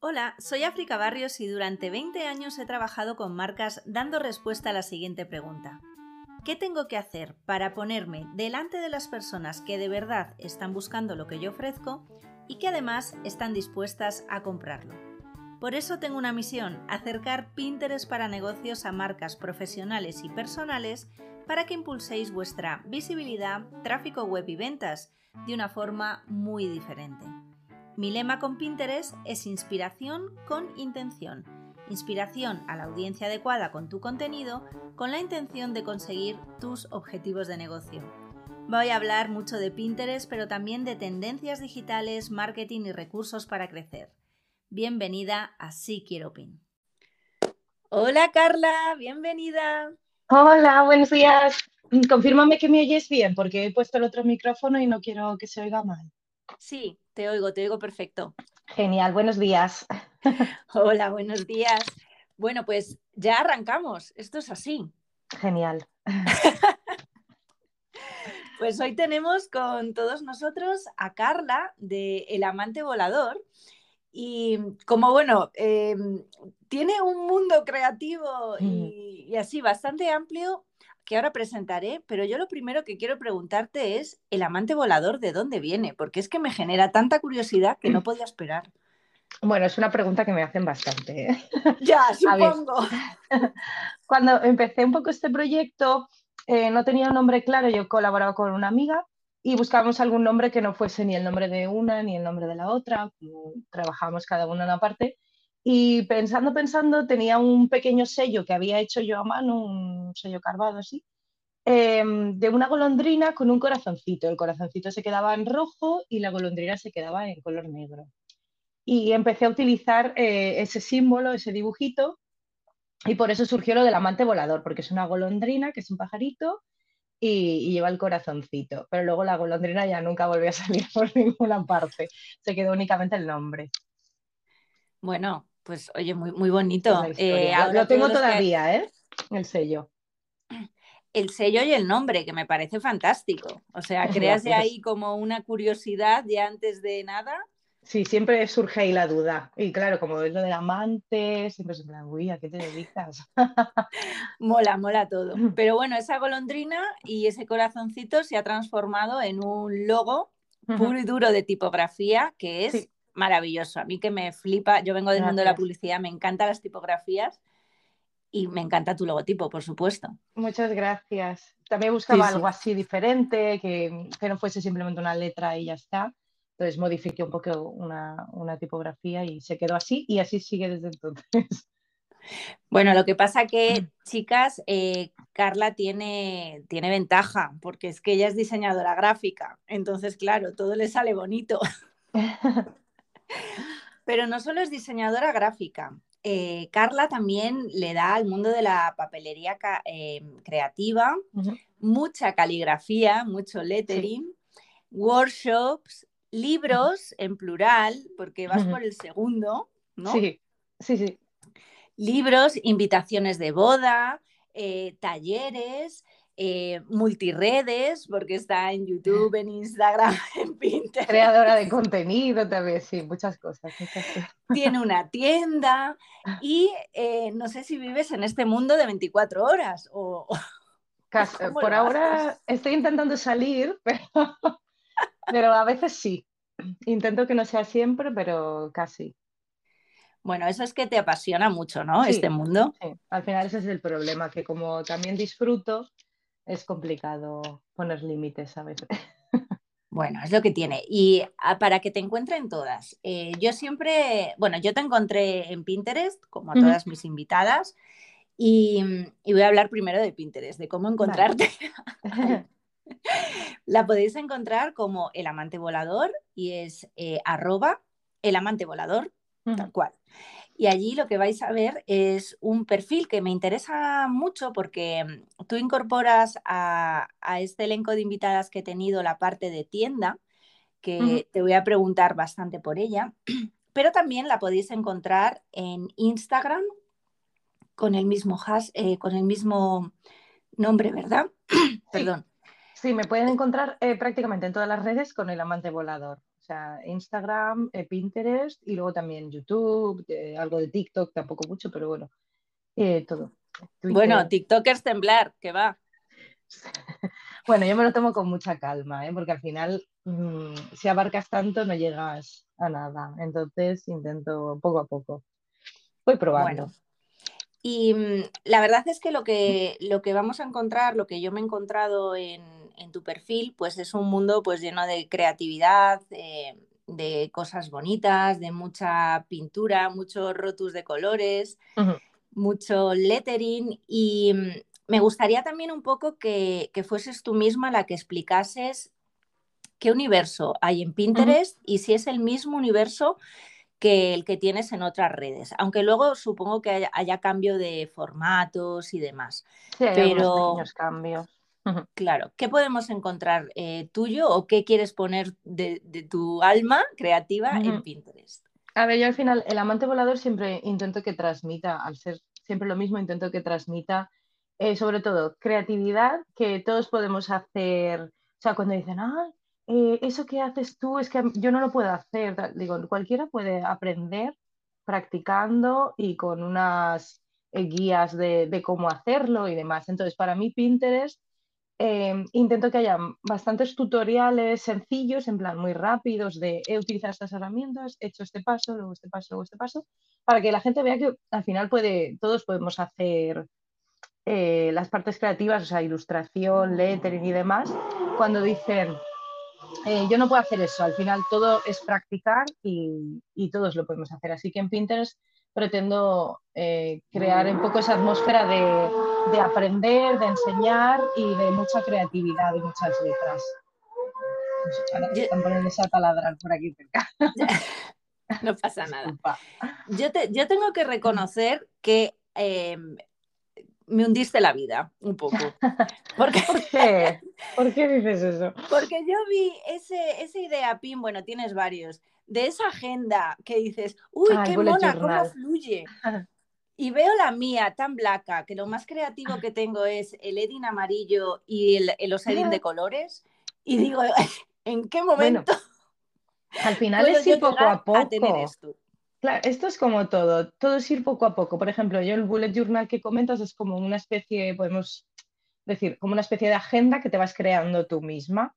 Hola, soy África Barrios y durante 20 años he trabajado con marcas dando respuesta a la siguiente pregunta. ¿Qué tengo que hacer para ponerme delante de las personas que de verdad están buscando lo que yo ofrezco y que además están dispuestas a comprarlo? Por eso tengo una misión, acercar Pinterest para negocios a marcas profesionales y personales para que impulséis vuestra visibilidad, tráfico web y ventas de una forma muy diferente. Mi lema con Pinterest es inspiración con intención. Inspiración a la audiencia adecuada con tu contenido con la intención de conseguir tus objetivos de negocio. Voy a hablar mucho de Pinterest, pero también de tendencias digitales, marketing y recursos para crecer. Bienvenida a Sí Quiero Pin. Hola Carla, bienvenida. Hola, buenos días. Confírmame que me oyes bien porque he puesto el otro micrófono y no quiero que se oiga mal. Sí, te oigo, te oigo perfecto. Genial, buenos días. Hola, buenos días. Bueno, pues ya arrancamos. Esto es así. Genial. Pues hoy tenemos con todos nosotros a Carla de El Amante Volador. Y como bueno, em, tiene un mundo creativo y, y, así bastante amplio, que ahora presentaré, pero yo lo primero que quiero preguntarte es, ¿el amante volador de dónde viene? Porque es que me genera tanta curiosidad que no podía esperar. Bueno, es una pregunta que me hacen bastante. ¿eh? Ya, supongo. Cuando empecé un poco este proyecto, eh, no tenía un nombre claro, yo colaboraba con una amiga y buscábamos algún nombre que no fuese ni el nombre de una ni el nombre de la otra, trabajábamos cada una en una parte. Y pensando, pensando, tenía un pequeño sello que había hecho yo a mano, un sello carvado así, em, de una golondrina con un corazoncito. El corazoncito se quedaba en rojo y la golondrina se quedaba en color negro. Y empecé a utilizar eh, ese símbolo, ese dibujito, y por eso surgió lo del amante volador, porque es una golondrina, que es un pajarito, y, y, lleva el corazoncito. Pero luego la golondrina ya nunca volvió a salir por ninguna parte, se quedó únicamente el nombre. Bueno, pues oye, muy, muy bonito. Eh, lo tengo todavía, ¿eh? El sello. El sello y el nombre, que me parece fantástico. O sea, creas de ahí como una curiosidad ya antes de nada. Sí, siempre surge ahí la duda. Y claro, como es lo del amante, siempre se me uy, ¿a qué te dedicas? mola, mola todo. Pero bueno, esa golondrina y ese corazoncito se ha transformado en un logo puro y duro de tipografía que es sí maravilloso. A mí que me flipa, yo vengo del mundo de la publicidad, me encantan las tipografías y me encanta tu logotipo, por supuesto. Muchas gracias. También buscaba sí, algo así diferente, que, que, no fuese simplemente una letra y ya está. Entonces modifiqué un poco una, una tipografía y se quedó así y así sigue desde entonces. Bueno, lo que pasa que, chicas, eh, Carla tiene, tiene ventaja, porque es que ella es diseñadora gráfica, entonces, claro, todo le sale bonito. Pero no solo es diseñadora gráfica. Eh, Carla también le da al mundo de la papelería eh, creativa uh -huh. mucha caligrafía, mucho lettering, sí. workshops, libros en plural, porque vas uh -huh. por el segundo, ¿no? Sí, sí, sí. Libros, invitaciones de boda, eh, talleres, eh, multiredes, porque está en YouTube, en Instagram, en Pinterest. Creadora de contenido también, sí, muchas cosas. Muchas cosas. Tiene una tienda y eh, no sé si vives en este mundo de 24 horas o... Casi, por ahora estoy intentando salir, pero, pero a veces sí. Intento que no sea siempre, pero casi. Bueno, eso es que te apasiona mucho, ¿no? Sí, este mundo. Sí, al final ese es el problema, que como también disfruto, es complicado poner límites a veces. Bueno, es lo que tiene. Y ah, para que te encuentren todas, eh, yo siempre, bueno, yo te encontré en Pinterest, como a todas mis invitadas, y, y, voy a hablar primero de Pinterest, de cómo encontrarte. Vale. La podéis encontrar como el amante volador y es eh, arroba el amante volador, uh -huh. tal cual. Y allí lo que vais a ver es un perfil que me interesa mucho porque mm, tú incorporas a, a este elenco de invitadas que he tenido la parte de tienda, que uh -huh. te voy a preguntar bastante por ella, pero también la podéis encontrar en Instagram con el mismo hash, eh, con el mismo nombre, ¿verdad? Sí. Perdón. Sí, me pueden encontrar eh, prácticamente en todas las redes con el amante volador. Sea, Instagram, eh, Pinterest y luego también YouTube, algo de TikTok, tampoco mucho, pero bueno, eh, todo. Bueno, TikTok es temblar, que va. bueno, yo me lo tomo con mucha calma, ¿eh? porque al final, mm, si abarcas tanto, no llegas a nada. Entonces, intento poco a poco. Voy probando. Y mm, la verdad es que lo, que lo que vamos a encontrar, lo que yo me he encontrado en, tu perfil, pues es un mundo pues lleno de creatividad, de cosas bonitas, de mucha pintura, muchos rotus de colores, mucho lettering y mm, me gustaría también un poco que, fueses tú misma la que explicases qué universo hay en Pinterest y si es el mismo universo que el que tienes en otras redes, aunque luego supongo que haya, cambio de formatos y demás. Sí, hay pero cambios. Claro, ¿qué podemos encontrar eh, tuyo o qué quieres poner de, tu alma creativa en Pinterest? A ver, yo al final, el amante volador siempre intento que transmita, al ser siempre lo mismo, intento que transmita eh, sobre todo creatividad que todos podemos hacer. O sea, cuando dicen, ah, eso que haces tú es que yo no lo puedo hacer. Digo, cualquiera puede aprender practicando y con unas eh, guías de, cómo hacerlo y demás. Entonces, para mí Pinterest, em, intento que haya bastantes tutoriales sencillos, en plan muy rápidos, de he utilizado estas herramientas, he hecho este paso, luego este paso, luego este paso, para que la gente vea que al final puede, todos podemos hacer eh, las partes creativas, o sea, ilustración, lettering y demás, cuando dicen, eh, yo no puedo hacer eso, al final todo es practicar y, todos lo podemos hacer. Así que en Pinterest pretendo eh, crear un poco esa atmósfera de, aprender, de enseñar y de mucha creatividad y muchas letras. están poniendo esa taladrar por aquí cerca. No pasa nada. Yo, yo tengo que reconocer que em, me hundiste la vida un poco. Porque, ¿Por qué? ¿Por qué dices eso? Porque yo vi ese, esa idea, Pin, bueno, tienes varios, de esa agenda que dices, uy, qué mona, cómo fluye. Y veo la mía tan blanca, que lo más creativo que tengo es el Edin amarillo y el, los Edin de colores. Y digo, ¿en qué momento? al final es ir poco a poco. A tener esto? Claro, esto es como todo, todo es ir poco a poco. Por ejemplo, yo el bullet journal que comentas es como una especie, podemos decir, como una especie de agenda que te vas creando tú misma,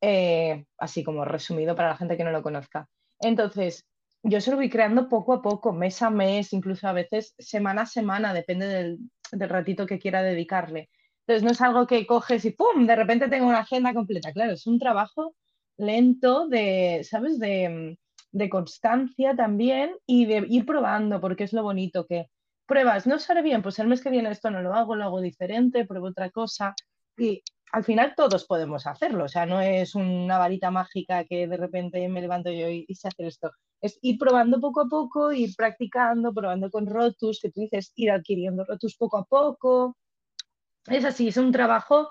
eh, así como resumido para la gente que no lo conozca. Entonces, yo se lo voy creando poco a poco, mes a mes, incluso a veces semana a semana, depende del, del ratito que quiera dedicarle. Entonces, no es algo que coges y ¡pum! De repente tengo una agenda completa. Claro, es un trabajo lento de, ¿sabes? De de constancia también y de ir probando, porque es lo bonito que pruebas, no sale bien, pues el mes que viene esto no lo hago, lo hago diferente, pruebo otra cosa y al final todos podemos hacerlo, o sea, no es una varita mágica que de repente me levanto yo y, sé hacer esto, es ir probando poco a poco, ir practicando, probando con rotus, que tú dices, ir adquiriendo rotus poco a poco. Es así, es un trabajo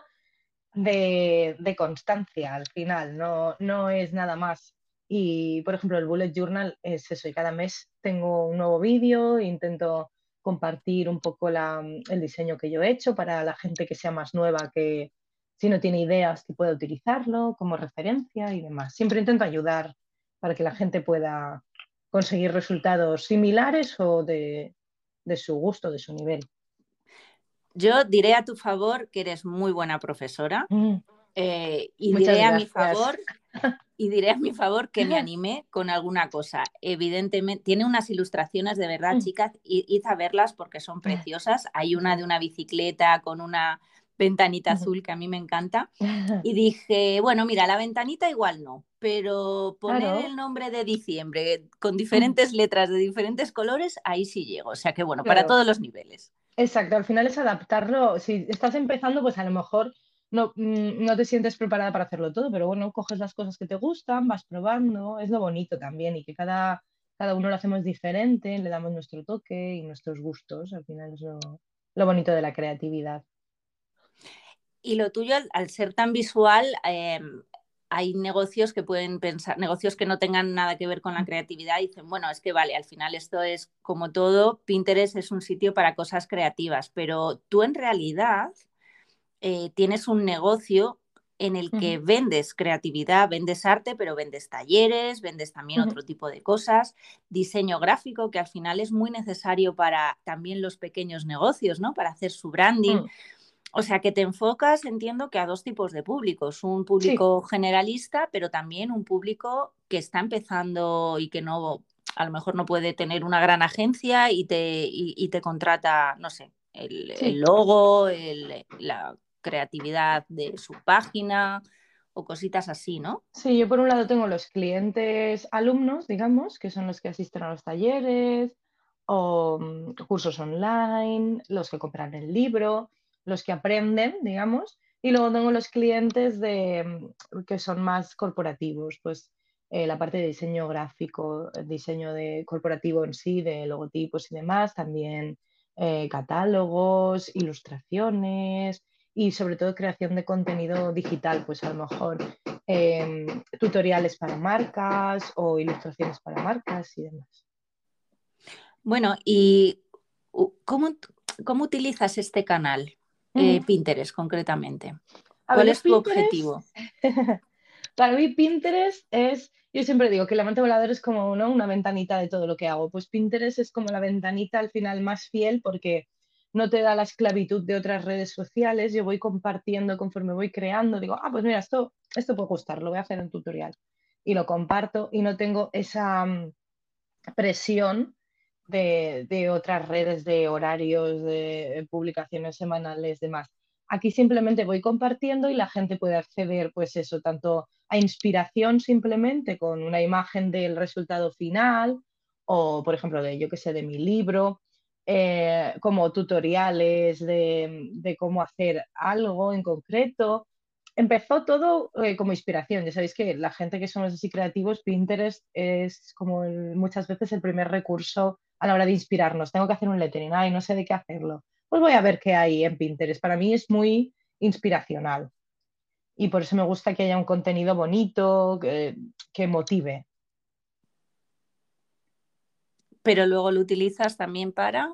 de, de constancia al final, no, no es nada más y, por ejemplo, el Bullet Journal es eso, y cada mes tengo un nuevo vídeo, intento compartir un poco el diseño que yo he hecho para la gente que sea más nueva, que si no tiene ideas, que pueda utilizarlo como referencia y demás. Siempre intento ayudar para que la gente pueda conseguir resultados similares o de, su gusto, de su nivel. Yo diré a tu favor que eres muy buena profesora mm. eh, y diré a mi favor y diré a mi favor que me animé con alguna cosa. Evidentemente, tiene unas ilustraciones de verdad, mm. chicas, id a verlas porque son preciosas. Hay una de una bicicleta con una ventanita azul que a mí me encanta. Y dije, bueno, mira, la ventanita igual no, pero poner el nombre de diciembre con mm. diferentes letras de diferentes colores, ahí sí llego. O sea que bueno, para todos los niveles. Exacto, al final es adaptarlo. Si estás empezando, pues a lo mejor no, mm, no te sientes preparada para hacerlo todo, pero bueno, coges las cosas que te gustan, vas probando, es lo bonito también y que cada, cada uno lo hacemos diferente, le damos nuestro toque y nuestros gustos, al final es lo, bonito de la creatividad. Y lo tuyo, al, ser tan visual, em, hay negocios que pueden pensar, negocios que no tengan nada que ver con la creatividad, y dicen, bueno, es que vale, al final esto es como todo, Pinterest es un sitio para cosas creativas, pero tú en realidad eh, tienes un negocio en el que vendes creatividad, vendes arte, pero vendes talleres, vendes también otro tipo de cosas, diseño gráfico, que al final es muy necesario para también los pequeños negocios, ¿no? Para hacer su branding. Mm. O sea, que te enfocas, entiendo que a dos tipos de públicos, un público generalista, pero también un público que está empezando y que no, a lo mejor no puede tener una gran agencia y te, te contrata, no sé, el, el logo, el, la creatividad de su página o cositas así, ¿no? Sí, yo por un lado tengo los clientes alumnos, digamos, que son los que asisten a los talleres o mm, cursos online, los que compran el libro, los que aprenden, digamos, y luego tengo los clientes de, mm, que son más corporativos, pues eh, la parte de diseño gráfico, diseño de corporativo en sí, de logotipos y demás, también eh, catálogos, ilustraciones, y sobre todo creación de contenido digital, pues a lo mejor em, tutoriales para marcas o ilustraciones para marcas y demás. Bueno, ¿y cómo, cómo utilizas este canal, eh, Pinterest concretamente? ¿Cuál es tu objetivo? para mí Pinterest es, yo siempre digo que la mente voladora es como una ventanita de todo lo que hago, pues Pinterest es como la ventanita al final más fiel porque no te da la esclavitud de otras redes sociales, yo voy compartiendo conforme voy creando, digo, ah, pues mira, esto, esto puede gustar, lo voy a hacer en tutorial. Y lo comparto y no tengo esa mm, presión de, otras redes de horarios, de publicaciones semanales, demás. Aquí simplemente voy compartiendo y la gente puede acceder, pues eso, tanto a inspiración simplemente con una imagen del resultado final o, por ejemplo, de, yo que sé, de mi libro, eh, como tutoriales de, cómo hacer algo en concreto. Empezó todo eh, como inspiración. Ya sabéis que la gente que somos así creativos, Pinterest es como muchas veces el primer recurso a la hora de inspirarnos. Tengo que hacer un lettering, y no sé de qué hacerlo. Pues voy a ver qué hay en Pinterest. Para mí es muy inspiracional. Y por eso me gusta que haya un contenido bonito, que motive. Pero luego lo utilizas también para...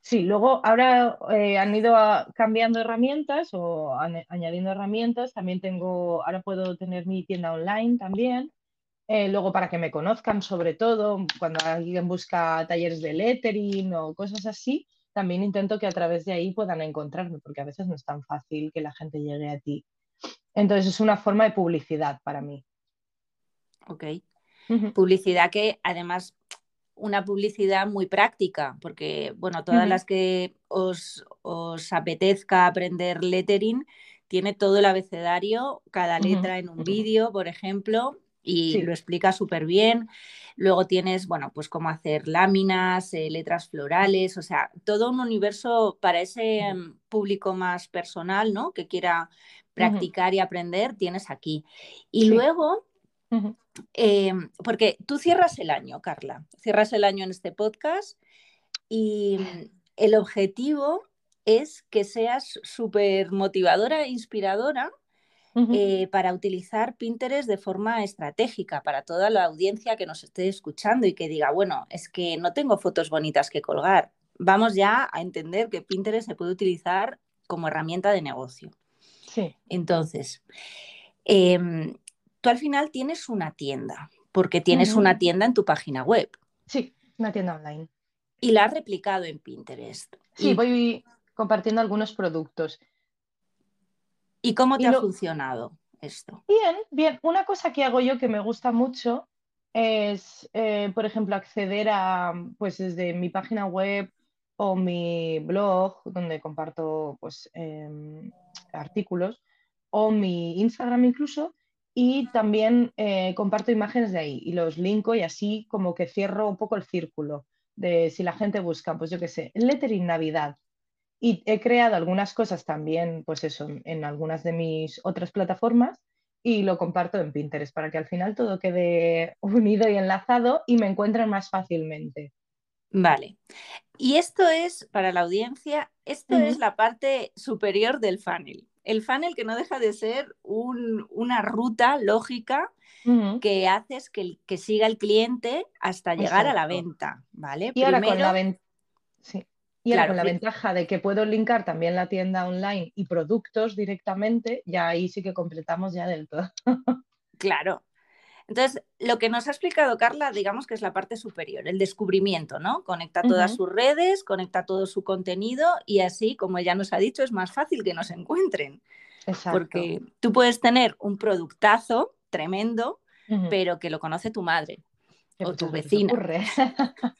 Sí, luego ahora eh, han ido cambiando herramientas o añadiendo herramientas. También tengo, ahora puedo tener mi tienda online también. Eh, luego para que me conozcan sobre todo, cuando alguien busca talleres de lettering o cosas así, también intento que a través de ahí puedan encontrarme, porque a veces no es tan fácil que la gente llegue a ti. Entonces es una forma de publicidad para mí. Ok. Publicidad que además una publicidad muy práctica, porque, bueno, todas las que os, apetezca aprender lettering, tiene todo el abecedario, cada letra en un vídeo, por ejemplo, y lo explica súper bien. Luego tienes, bueno, pues cómo hacer láminas, eh, letras florales, o sea, todo un universo para ese mm, público más personal, ¿no? Que quiera practicar y aprender, tienes aquí. Y luego Em, porque tú cierras el año, Carla, cierras el año en este podcast y el objetivo es que seas súper motivadora e inspiradora eh, para utilizar Pinterest de forma estratégica para toda la audiencia que nos esté escuchando y que diga, bueno, es que no tengo fotos bonitas que colgar. Vamos ya a entender que Pinterest se puede utilizar como herramienta de negocio. Sí. Entonces, em, tú al final tienes una tienda, porque tienes una tienda en tu página web. Sí, una tienda online. Y la has replicado en Pinterest. Sí, voy compartiendo algunos productos. ¿Y cómo te ha funcionado esto? Bien, bien. Una cosa que hago yo que me gusta mucho es, eh, por ejemplo, acceder a, pues desde mi página web o mi blog, donde comparto pues, em, artículos, o mi Instagram incluso, y también eh, comparto imágenes de ahí y los linko y así como que cierro un poco el círculo de si la gente busca, pues yo qué sé, lettering Navidad. Y he creado algunas cosas también, pues eso, en algunas de mis otras plataformas y lo comparto en Pinterest para que al final todo quede unido y enlazado y me encuentren más fácilmente. Vale. Y esto es, para la audiencia, esto es la parte superior del funnel el funnel que no deja de ser una ruta lógica que haces que, que, siga el cliente hasta llegar a la venta, ¿vale? Y ahora con la venta. Sí. Y ahora con la ventaja de que puedo linkar también la tienda online y productos directamente, ya ahí sí que completamos ya del todo. Claro. Entonces, lo que nos ha explicado Carla, digamos que es la parte superior, el descubrimiento, ¿no? Conecta todas sus redes, conecta todo su contenido y así, como ella nos ha dicho, es más fácil que nos encuentren. Exacto. Porque tú puedes tener un productazo tremendo, pero que lo conoce tu madre o tu vecina.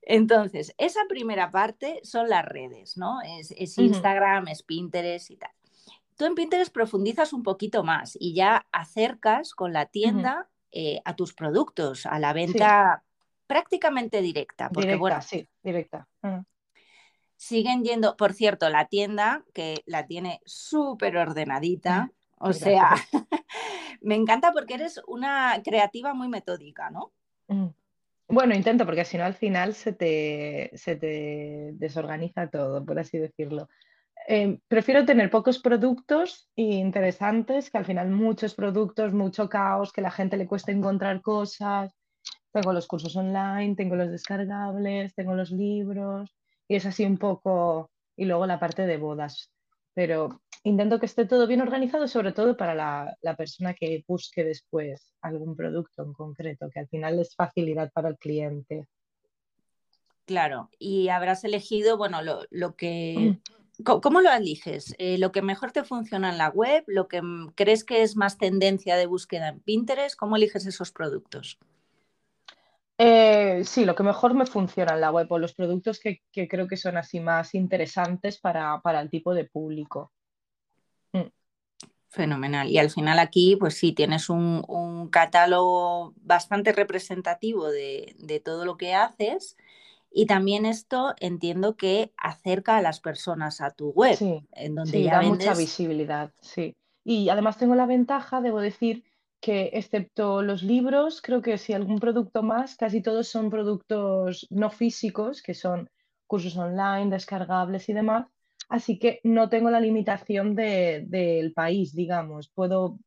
Entonces, esa primera parte son las redes, ¿no? Es, Instagram, es Pinterest y tal. Tú en Pinterest profundizas un poquito más y ya acercas con la tienda eh, a tus productos, a la venta prácticamente directa. Porque, directa, bueno, sí, directa. Siguen yendo, por cierto, la tienda que la tiene súper ordenadita, o sea, me encanta porque eres una creativa muy metódica, ¿no? Bueno, intento, porque si no al final se te, se te desorganiza todo, por así decirlo. Eh, prefiero tener pocos productos interesantes que al final muchos productos, mucho caos, que la gente le cuesta encontrar cosas. Tengo los cursos online, tengo los descargables, tengo los libros y es así un poco, y luego la parte de bodas. Pero intento que esté todo bien organizado, sobre todo para la, la, persona que busque después algún producto en concreto, que al final es facilidad para el cliente. Claro, y habrás elegido, bueno, lo, lo que... ¿Cómo lo eliges? Eh, ¿Lo que mejor te funciona en la web? ¿Lo que crees que es más tendencia de búsqueda en Pinterest? ¿Cómo eliges esos productos? Eh, sí, lo que mejor me funciona en la web o los productos que, que creo que son así más interesantes para, para el tipo de público. Fenomenal. Y al final aquí, pues sí, tienes un, catálogo bastante representativo de, todo lo que haces. Y también esto entiendo que acerca a las personas a tu web, en donde ya da mucha visibilidad, sí. Y además tengo la ventaja, debo decir, que excepto los libros, creo que si algún producto más, casi todos son productos no físicos, que son cursos online, descargables y demás, así que no tengo la limitación del país, digamos. Puedo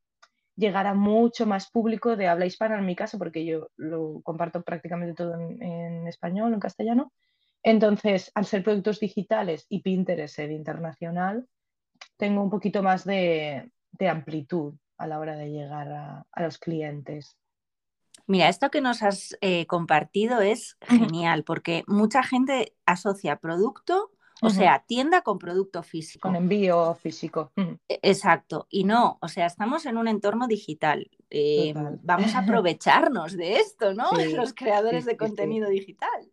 llegar a mucho más público de habla hispana en mi caso, porque yo lo comparto prácticamente todo en, español, en castellano. Entonces, al ser productos digitales y Pinterest ser internacional, tengo un poquito más de, amplitud a la hora de llegar a, los clientes. Mira, esto que nos has eh, compartido es genial porque mucha gente asocia producto o sea, tienda con producto físico. Con envío físico. E, exacto. Y no, o sea, estamos en un entorno digital. Eh, vamos a aprovecharnos de esto, ¿no? Los creadores de contenido digital.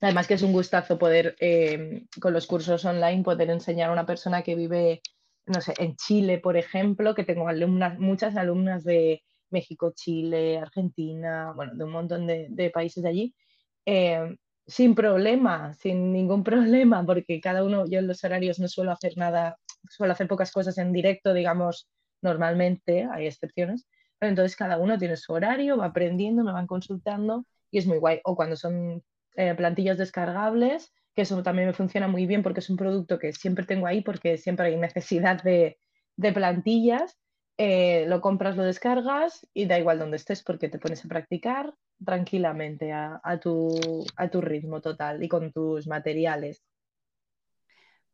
Además que es un gustazo poder, em, con los cursos online, poder enseñar a una persona que vive, no sé, en Chile, por ejemplo, que tengo alumnas, muchas alumnas de México, Chile, Argentina, bueno, de un montón de, países de allí, em, sin problema, sin ningún problema, porque cada uno, yo en los horarios no suelo hacer nada, suelo hacer pocas cosas en directo, digamos, normalmente, hay excepciones, pero entonces cada uno tiene su horario, va aprendiendo, me van consultando y es muy guay. O cuando son eh, plantillas descargables, que eso también me funciona muy bien porque es un producto que siempre tengo ahí porque siempre hay necesidad de, de plantillas eh, lo compras, lo descargas y da igual donde estés porque te pones a practicar tranquilamente a, tu, a tu ritmo total y con tus materiales.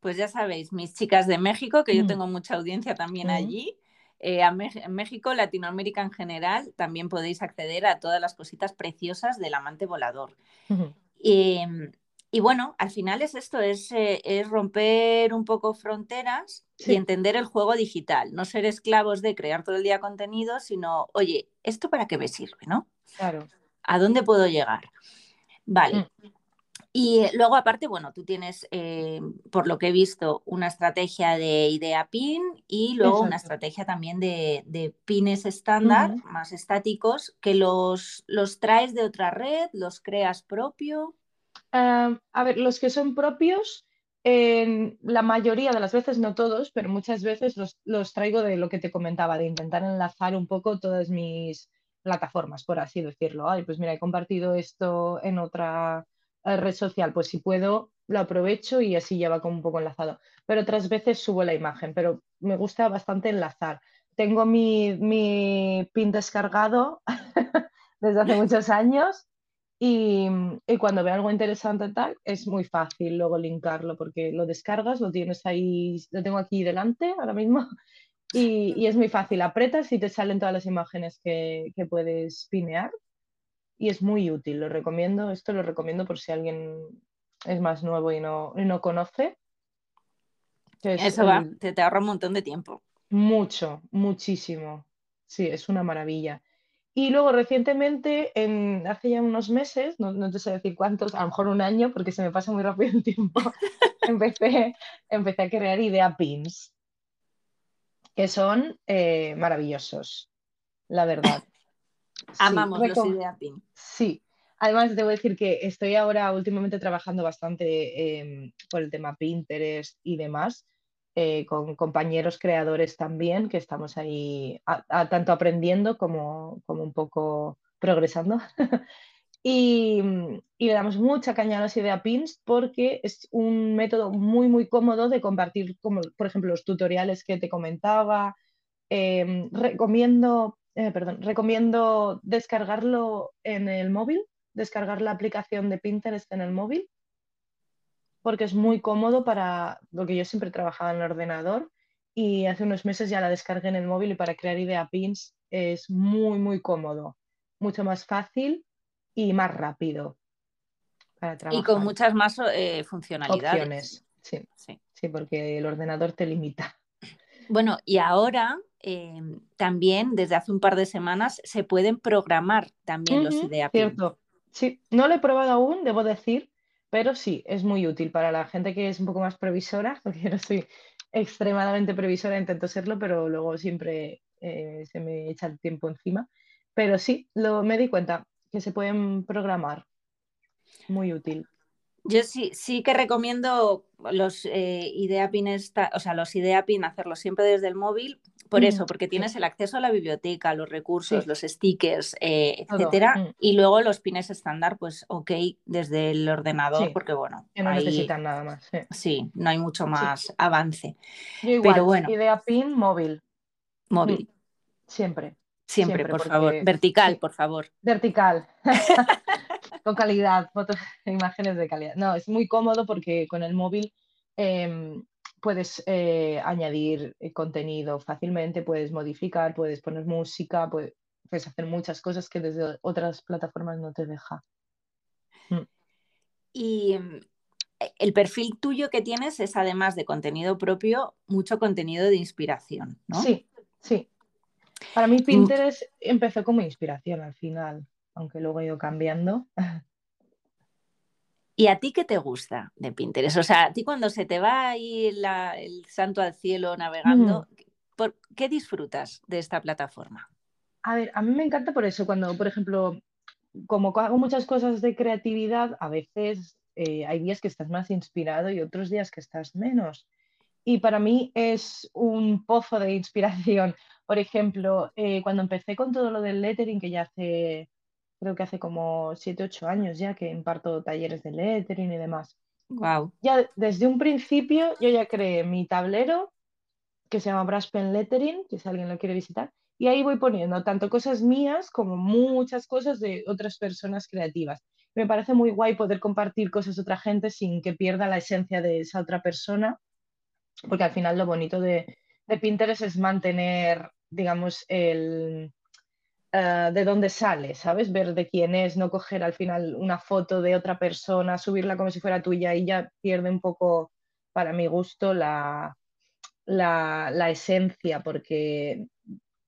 Pues ya sabéis, mis chicas de México, que yo mm. tengo mucha audiencia también mm. allí, eh, en México, Latinoamérica en general, también podéis acceder a todas las cositas preciosas del amante volador. Y bueno, al final es esto, es, eh, es romper un poco fronteras y entender el juego digital, no ser esclavos de crear todo el día contenido, sino, oye, ¿esto para qué me sirve, no? Claro. ¿A dónde puedo llegar? Vale. Mm. Y luego, aparte, bueno, tú tienes, eh, por lo que he visto, una estrategia de idea pin y luego una estrategia también de, pines estándar, más estáticos, que los, los traes de otra red, los creas propio. Ah, a ver, los que son propios, la mayoría de las veces, no todos, pero muchas veces los, traigo de lo que te comentaba, de intentar enlazar un poco todas mis plataformas, por así decirlo. Ay, pues mira, he compartido esto en otra eh, red social, pues si puedo, lo aprovecho y así ya va como un poco enlazado. Pero otras veces subo la imagen, pero me gusta bastante enlazar. Tengo mi, mi pin descargado desde hace muchos años Y, cuando ve algo interesante tal, es muy fácil luego linkarlo porque lo descargas, lo tienes ahí, lo tengo aquí delante ahora mismo y, es muy fácil. Apretas y te salen todas las imágenes que, puedes pinear y es muy útil, lo recomiendo. Esto lo recomiendo por si alguien es más nuevo y no, no conoce. Eso va, te, te ahorra un montón de tiempo. Mucho, muchísimo. Sí, es una maravilla. Y luego recientemente, en, hace ya unos meses, no, no, te sé decir cuántos, a lo mejor un año, porque se me pasa muy rápido el tiempo, empecé, empecé a crear idea pins, que son eh, maravillosos, la verdad. Amamos los idea pins. Sí, además debo decir que estoy ahora últimamente trabajando bastante em, por el tema Pinterest y demás. Eh, con compañeros creadores también, que estamos ahí tanto aprendiendo como, como, un poco progresando. y, le damos mucha caña a las idea pins porque es un método muy, muy cómodo de compartir, como por ejemplo los tutoriales que te comentaba. Em, recomiendo, eh, perdón, recomiendo descargarlo en el móvil, descargar la aplicación de Pinterest en el móvil porque es muy cómodo para lo que yo siempre trabajaba en el ordenador y hace unos meses ya la descargué en el móvil y para crear idea pins es muy, muy cómodo, mucho más fácil y más rápido. Para trabajar. Y con muchas más eh, funcionalidades. sí, sí. Sí, porque el ordenador te limita. Bueno, y ahora em, también desde hace un par de semanas se pueden programar también los idea pins. Cierto. Sí, no lo he probado aún, debo decir, pero sí, es muy útil para la gente que es un poco más previsora, porque yo no soy extremadamente previsora, intento serlo, pero luego siempre eh, se me echa el tiempo encima. Pero sí, lo, me di cuenta que se pueden programar. Muy útil. Yo sí, sí que recomiendo los eh, IdeaPin, o sea, los IdeaPin hacerlo siempre desde el móvil, por eso, porque tienes el acceso a la biblioteca, los recursos, los stickers, eh, etcétera, mm. y luego los pines estándar, pues ok, desde el ordenador, porque bueno, no necesitan nada más. Sí. no hay mucho más avance. igual, Pero bueno, IdeaPin móvil. Móvil. Siempre. Siempre, por favor. Vertical, por favor. Vertical. con calidad, fotos, imágenes de calidad. No, es muy cómodo porque con el móvil em, puedes eh, añadir eh, contenido fácilmente, puedes modificar, puedes poner música, puedes, hacer muchas cosas que desde otras plataformas no te deja. Mm. Y em, e, el perfil tuyo que tienes es además de contenido propio, mucho contenido de inspiración, ¿no? Sí, sí. Para mí mm. Pinterest empezó como inspiración al final aunque luego he ido cambiando. ¿Y a ti qué te gusta de Pinterest? O sea, a ti cuando se te va ahí el santo al cielo navegando, ¿por qué disfrutas de esta plataforma? A ver, a mí me encanta por eso, cuando, por ejemplo, como hago muchas cosas de creatividad, a veces eh, hay días que estás más inspirado y otros días que estás menos. Y para mí es un pozo de inspiración. Por ejemplo, eh, cuando empecé con todo lo del lettering, que ya hace creo que hace como 7, 8 años ya que imparto talleres de lettering y demás. Wow. Ya desde un principio yo ya creé mi tablero que se llama Brush Pen Lettering, que si alguien lo quiere visitar, y ahí voy poniendo tanto cosas mías como muchas cosas de otras personas creativas. Me parece muy guay poder compartir cosas de otra gente sin que pierda la esencia de esa otra persona, porque al final lo bonito de, de Pinterest es mantener, digamos, el, eh, de dónde sale, ¿sabes? Ver de quién es, no coger al final una foto de otra persona, subirla como si fuera tuya y ya pierde un poco, para mi gusto, la, la, esencia, porque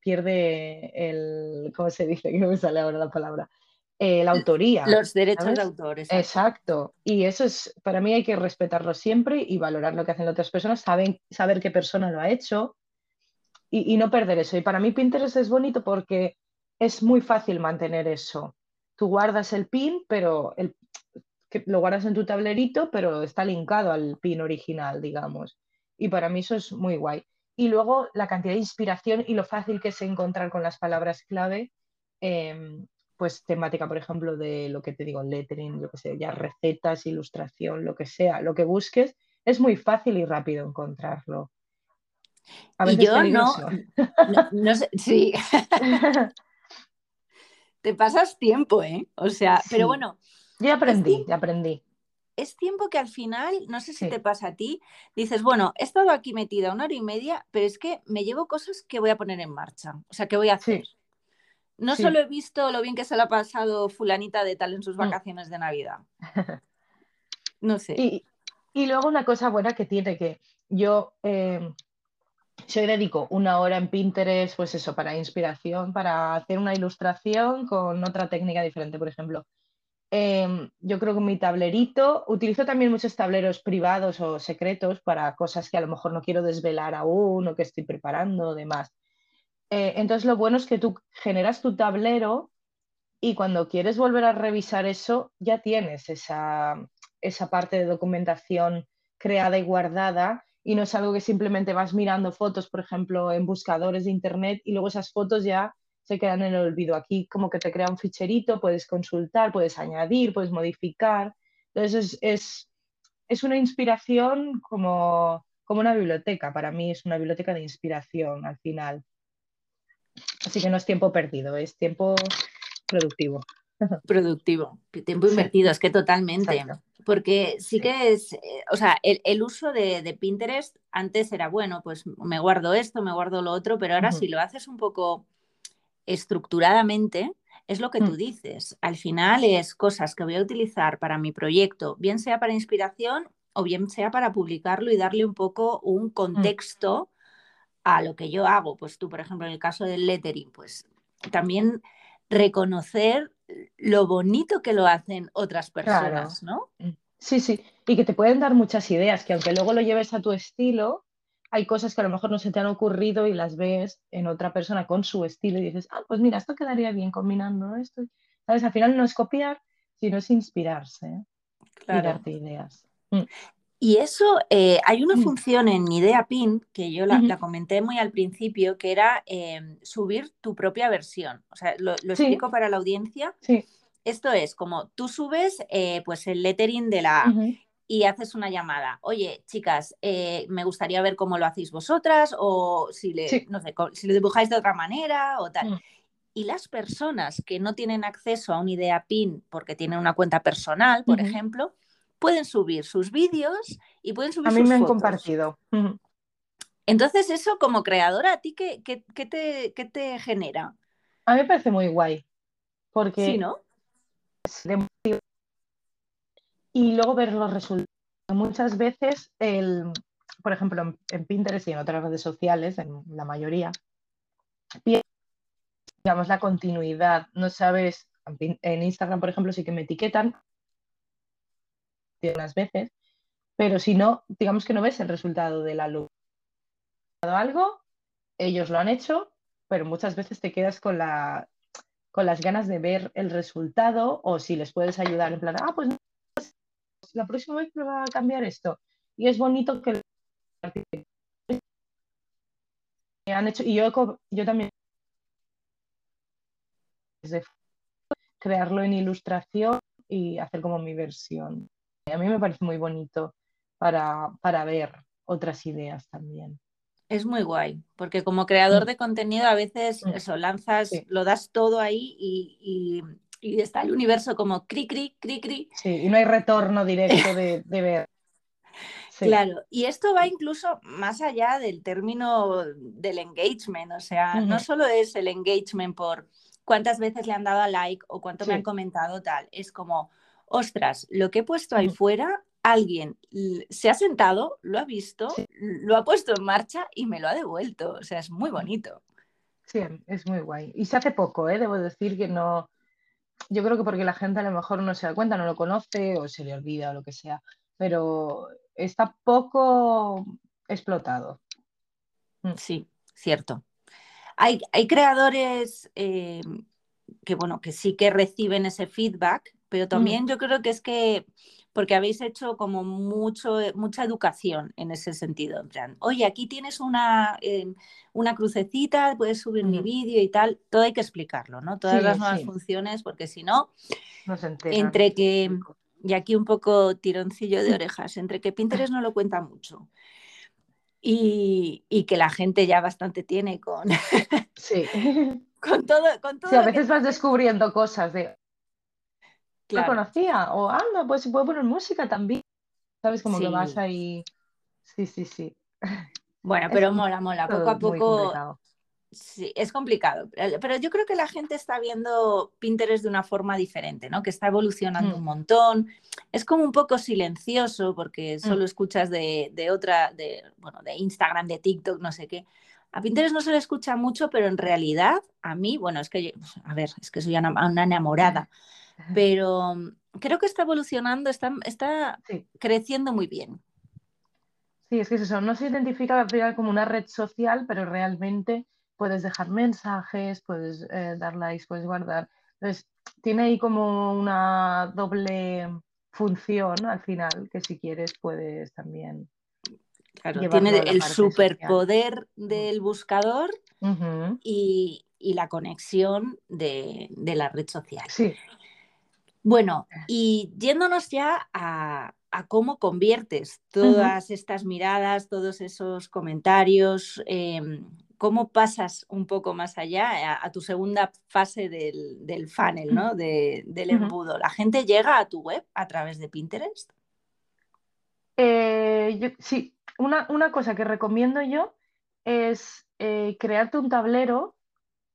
pierde el, ¿cómo se dice? Que no me sale ahora la palabra. Eh, la autoría. Los derechos de autor. Exacto. Y eso es, para mí hay que respetarlo siempre y valorar lo que hacen otras personas, saben, saber qué persona lo ha hecho y, y no perder eso. Y para mí Pinterest es bonito porque es muy fácil mantener eso. Tú guardas el pin, pero el, que lo guardas en tu tablerito, pero está linkado al pin original, digamos. Y para mí eso es muy guay. Y luego la cantidad de inspiración y lo fácil que es encontrar con las palabras clave, em, pues temática, por ejemplo, de lo que te digo, lettering, lo que sea, ya recetas, ilustración, lo que sea, lo que busques, es muy fácil y rápido encontrarlo. A veces y yo no, no, no sé, sí. te pasas tiempo, ¿eh? O sea, pero bueno. Ya aprendí, ya aprendí. Es tiempo que al final, no sé si te pasa a ti, dices, bueno, he estado aquí metida una hora y media, pero es que me llevo cosas que voy a poner en marcha, o sea, que voy a hacer. No solo he visto lo bien que se le ha pasado fulanita de tal en sus mm. vacaciones de Navidad. No sé. Y, y, luego una cosa buena que tiene que yo eh, yo dedico una hora en Pinterest, pues eso, para inspiración, para hacer una ilustración con otra técnica diferente, por ejemplo. Em, yo creo que mi tablerito, utilizo también muchos tableros privados o secretos para cosas que a lo mejor no quiero desvelar aún o que estoy preparando o demás. Eh, entonces lo bueno es que tú generas tu tablero y cuando quieres volver a revisar eso, ya tienes esa, esa parte de documentación creada y guardada y no es algo que simplemente vas mirando fotos, por ejemplo, en buscadores de internet y luego esas fotos ya se quedan en el olvido. Aquí como que te crea un ficherito, puedes consultar, puedes añadir, puedes modificar. Entonces es, es, una inspiración como, como una biblioteca. Para mí es una biblioteca de inspiración al final. Así que no es tiempo perdido, es tiempo productivo. Productivo, tiempo invertido, es que totalmente. Porque sí, que es, eh, o sea, el, uso de, Pinterest antes era bueno, pues me guardo esto, me guardo lo otro, pero ahora si lo haces un poco estructuradamente, es lo que tú mm. dices. Al final es cosas que voy a utilizar para mi proyecto, bien sea para inspiración o bien sea para publicarlo y darle un poco un mm. contexto a lo que yo hago. Pues tú, por ejemplo, en el caso del lettering, pues también reconocer lo bonito que lo hacen otras personas, ¿no? Mm. Sí, sí, y que te pueden dar muchas ideas, que aunque luego lo lleves a tu estilo, hay cosas que a lo mejor no se te han ocurrido y las ves en otra persona con su estilo y dices, ah, pues mira, esto quedaría bien combinando esto. ¿Sabes? Al final no es copiar, sino es inspirarse ¿eh? y darte ideas. Y eso, eh, hay una mm. función en Idea Pin que yo la, comenté muy al principio, que era em, subir tu propia versión. O sea, lo, explico para la audiencia. Esto es como tú subes eh, pues el lettering de la y haces una llamada. Oye, chicas, eh, me gustaría ver cómo lo hacéis vosotras o si le, no sé, si lo dibujáis de otra manera o tal. Mm. Y las personas que no tienen acceso a un Idea Pin porque tienen una cuenta personal, por ejemplo, pueden subir sus vídeos y pueden subir A mí me han compartido. Entonces, eso como creadora, ¿a ti qué, te, te, genera? A mí me parece muy guay. Porque sí, ¿no? Y luego ver los resultados. Muchas veces, el, por ejemplo, en, Pinterest y en otras redes sociales, en la mayoría, digamos la continuidad. No sabes, en Instagram, por ejemplo, sí que me etiquetan unas veces, pero si no, digamos que no ves el resultado de la luz. Algo, ellos lo han hecho, pero muchas veces te quedas con, la, con las ganas de ver el resultado o si les puedes ayudar en plan, ah, pues la próxima vez va a cambiar esto. Y es bonito que han hecho, y yo, yo también crearlo en ilustración y hacer como mi versión. A mí me parece muy bonito para, ver otras ideas también. Es muy guay, porque como creador mm. de contenido a veces mm. eso, lanzas, lo das todo ahí y, está el universo como cri, cri, cri, cri. Sí, y no hay retorno directo de, ver. Claro, y esto va incluso más allá del término del engagement, o sea, no solo es el engagement por cuántas veces le han dado a like o cuánto me han comentado tal, es como, ostras, lo que he puesto ahí fuera, alguien se ha sentado, lo ha visto, lo ha puesto en marcha y me lo ha devuelto. O sea, es muy bonito. Sí, es muy guay. Y se hace poco, ¿eh? debo decir que no. Yo creo que porque la gente a lo mejor no se da cuenta, no lo conoce o se le olvida o lo que sea, pero está poco explotado. Mm. Sí, cierto. Hay, hay creadores eh, que, bueno, que sí que reciben ese feedback, pero mm. también yo creo que es que porque habéis hecho como mucho, eh, mucha educación en ese sentido. En plan, oye, aquí tienes una, eh, una crucecita, puedes subir mi vídeo y tal. Todo hay que explicarlo, ¿no? Todas las nuevas funciones, porque si no, entre que, y aquí un poco tironcillo de orejas, entre que Pinterest no lo cuenta mucho. Y, y que la gente ya bastante tiene con, sí. con todo, con todo Sí, a veces vas descubriendo cosas de, Claro, conocía, o anda, pues se puede poner música también, ¿sabes? Como que vas sí. ahí, sí, sí, sí, Bueno, es pero mola, mola. Poco a poco. Sí, es complicado, pero yo creo que la gente está viendo Pinterest de una forma diferente, ¿no? Que está evolucionando Mm, un montón. Es como un poco silencioso porque mm, solo escuchas de, de otra, de, bueno, de Instagram, de TikTok, no sé qué. A Pinterest no se le escucha mucho, pero en realidad a mí, bueno, es que, yo- a ver, es que soy una, una enamorada, pero mm, creo que está evolucionando, está, está Sí, creciendo muy bien. sí, es que es eso, no se identifica al final como una red social, pero realmente puedes dejar mensajes, puedes eh, dar likes, puedes guardar. Entonces, tiene ahí como una doble función al final, que si quieres puedes también Claro, tiene el social. superpoder Mm. del buscador y, y la conexión de, de la red social. Sí, Bueno, y yéndonos ya a, a cómo conviertes todas estas miradas, todos esos comentarios, em, cómo pasas un poco más allá a, a tu segunda fase del, del funnel, ¿no? De- del embudo. ¿La gente llega a tu web a través de Pinterest? Eh, yo- sí, una, una cosa que recomiendo yo es eh, crearte un tablero,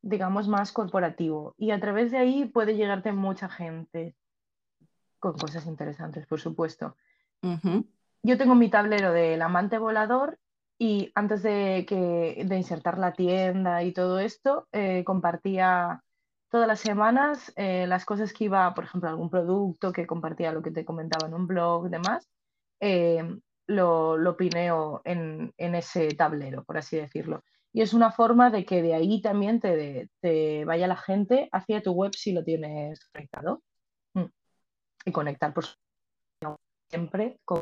digamos, más corporativo y a través de ahí puede llegarte mucha gente con cosas interesantes, por supuesto. Ujú, Yo tengo mi tablero del amante volador y antes de, que, de insertar la tienda y todo esto, eh, compartía todas las semanas eh, las cosas que iba, por ejemplo, algún producto que compartía lo que te comentaba en un blog demás, eh, lo, lo pineo en, en ese tablero, por así decirlo. Y es una forma de que de ahí también te, te vaya la gente hacia tu web si lo tienes conectado. Mm. Y conectar, por siempre con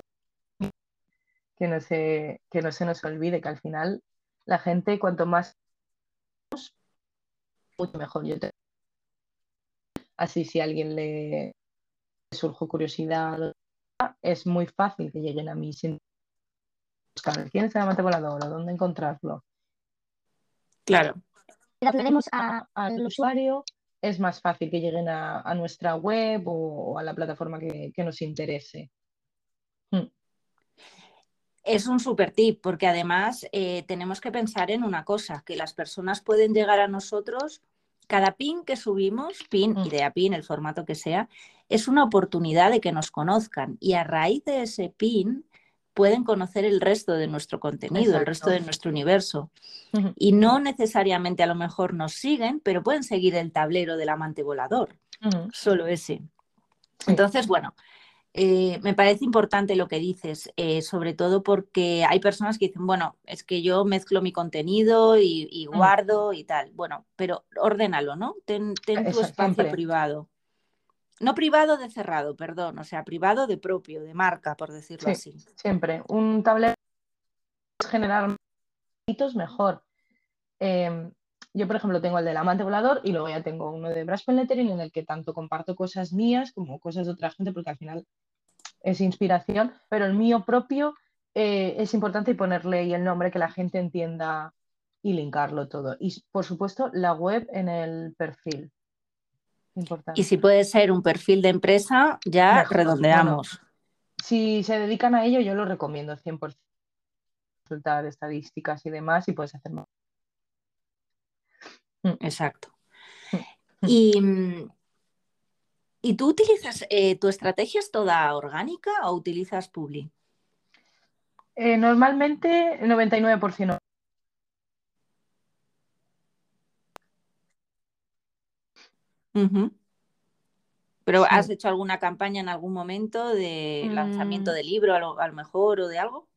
que no se, que no se nos olvide que al final la gente cuanto más mucho mejor. Yo te- Así si a alguien le surge curiosidad, es muy fácil que lleguen a mí sin buscar quién es el amante volador o dónde encontrarlo. Claro. Le aclaremos a- al usuario, es más fácil que lleguen a, a nuestra web o, o a la plataforma que, que nos interese. Mm, Es un super tip porque además eh, tenemos que pensar en una cosa, que las personas pueden llegar a nosotros, cada pin que subimos, pin, mm, idea pin, el formato que sea, es una oportunidad de que nos conozcan y a raíz de ese pin pueden conocer el resto de nuestro contenido, el resto de nuestro universo. Y no necesariamente a lo mejor nos siguen, pero pueden seguir el tablero del amante volador, solo ese. Sí. Entonces, bueno, eh, me parece importante lo que dices, eh, sobre todo porque hay personas que dicen, bueno, es que yo mezclo mi contenido y, y guardo y tal. Bueno, pero ordénalo, ¿no? Ten, ten tu Eso, espacio siempre. privado. No privado de cerrado, perdón, o sea, privado de propio, de marca, por decirlo Sí, así. siempre. Un tablero generar hitos mejor. Eh, yo, por ejemplo, tengo el del amante volador y luego ya tengo uno de Lettering en el que tanto comparto cosas mías como cosas de otra gente, porque al final es inspiración, pero el mío propio eh, es importante y ponerle ahí el nombre que la gente entienda y linkarlo todo. Y por supuesto, la web en el perfil. Importante. Y si puede ser un perfil de empresa, ya Mejor. redondeamos. Si se dedican a ello, yo lo recomiendo 100%. Consultar estadísticas y demás y puedes hacer más. Exacto. Mm. Y, mm, ¿y tú utilizas, eh, tu estrategia es toda orgánica o utilizas Publi? Eh, normalmente 99%. Ujú. ¿Pero Sí. has hecho alguna campaña en algún momento de lanzamiento Mm. de libro a lo, a lo mejor o de algo?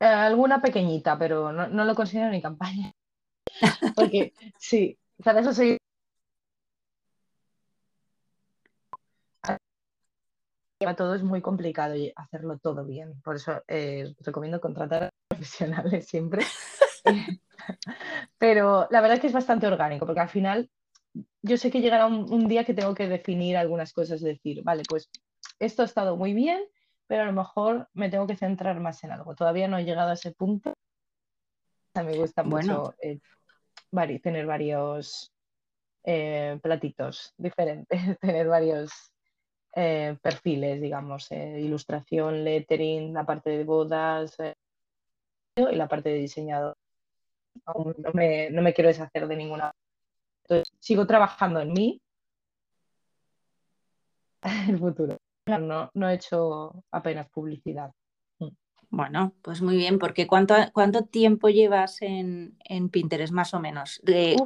Eh, alguna pequeñita, pero no, no lo considero ni campaña. Porque sí, para eso soy. Todo es muy complicado y hacerlo todo bien. Por eso eh, recomiendo contratar a profesionales siempre. Pero la verdad es que es bastante orgánico, porque al final yo sé que llegará un, un día que tengo que definir algunas cosas, decir, vale, pues esto ha estado muy bien, pero a lo mejor me tengo que centrar más en algo. Todavía no he llegado a ese punto. A mí me gusta Bueno. mucho eh, vari- tener varios, eh, platitos diferentes, tener varios eh, perfiles, digamos, ilustración, lettering, la parte de bodas y la parte de diseñador. No me, no me quiero deshacer de ninguna. Entonces, sigo trabajando en mí. El futuro. No, no he hecho apenas publicidad. Bueno, pues muy bien, porque ¿cuánto, cuánto tiempo llevas en, Pinterest más o menos? De,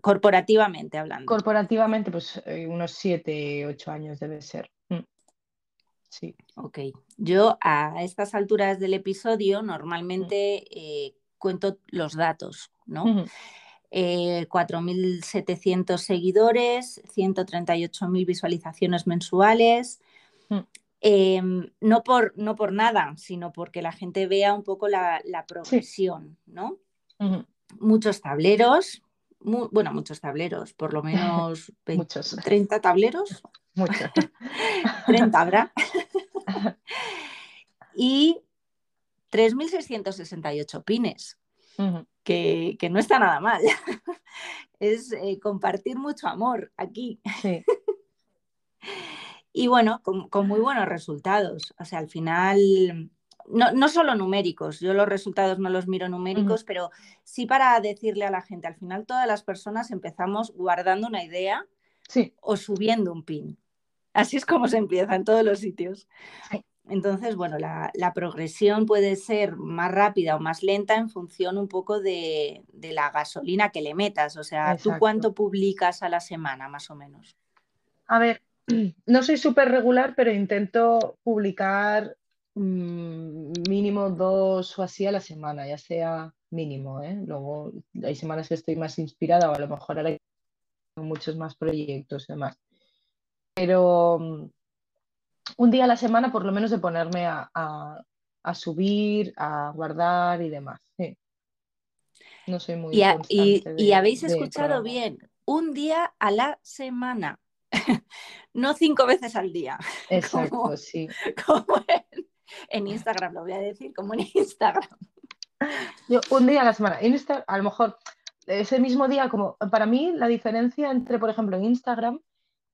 corporativamente hablando. Corporativamente, pues eh, unos siete, ocho años debe ser. Mm. Sí. Ok. Yo a estas alturas del episodio normalmente eh, cuento los datos, ¿no? 4.700 eh, seguidores, 138.000 visualizaciones mensuales. Mm. Em, no, por, no por nada, sino porque la gente vea un poco la, progresión, ¿no? Muchos tableros, bueno, muchos tableros, por lo menos muchos. 30 tableros. Muchos. 30 habrá. y 3.668 pines, que, no está nada mal. es eh, compartir mucho amor aquí. Sí. y bueno, con, muy buenos resultados. O sea, al final, no, solo numéricos, yo los resultados no los miro numéricos, pero sí para decirle a la gente, al final todas las personas empezamos guardando una idea o subiendo un pin. Así es como se empieza en todos los sitios. Entonces, bueno, la, progresión puede ser más rápida o más lenta en función un poco de, la gasolina que le metas. O sea, ¿tú cuánto publicas a la semana, más o menos? A ver, no soy súper regular, pero intento publicar mm, mínimo dos o así a la semana, ya sea mínimo. ¿eh? Luego hay semanas que estoy más inspirada o a lo mejor ahora hay muchos más proyectos y demás. Pero mm, un día a la semana por lo menos de ponerme a, subir, a guardar y demás. No soy muy... Y, y, habéis escuchado bien, un día a la semana. no cinco veces al día. Exacto, sí. Como en, Instagram, lo voy a decir, como en Instagram. Yo, un día a la semana. Insta, a lo mejor ese mismo día, como para mí la diferencia entre, por ejemplo, en Instagram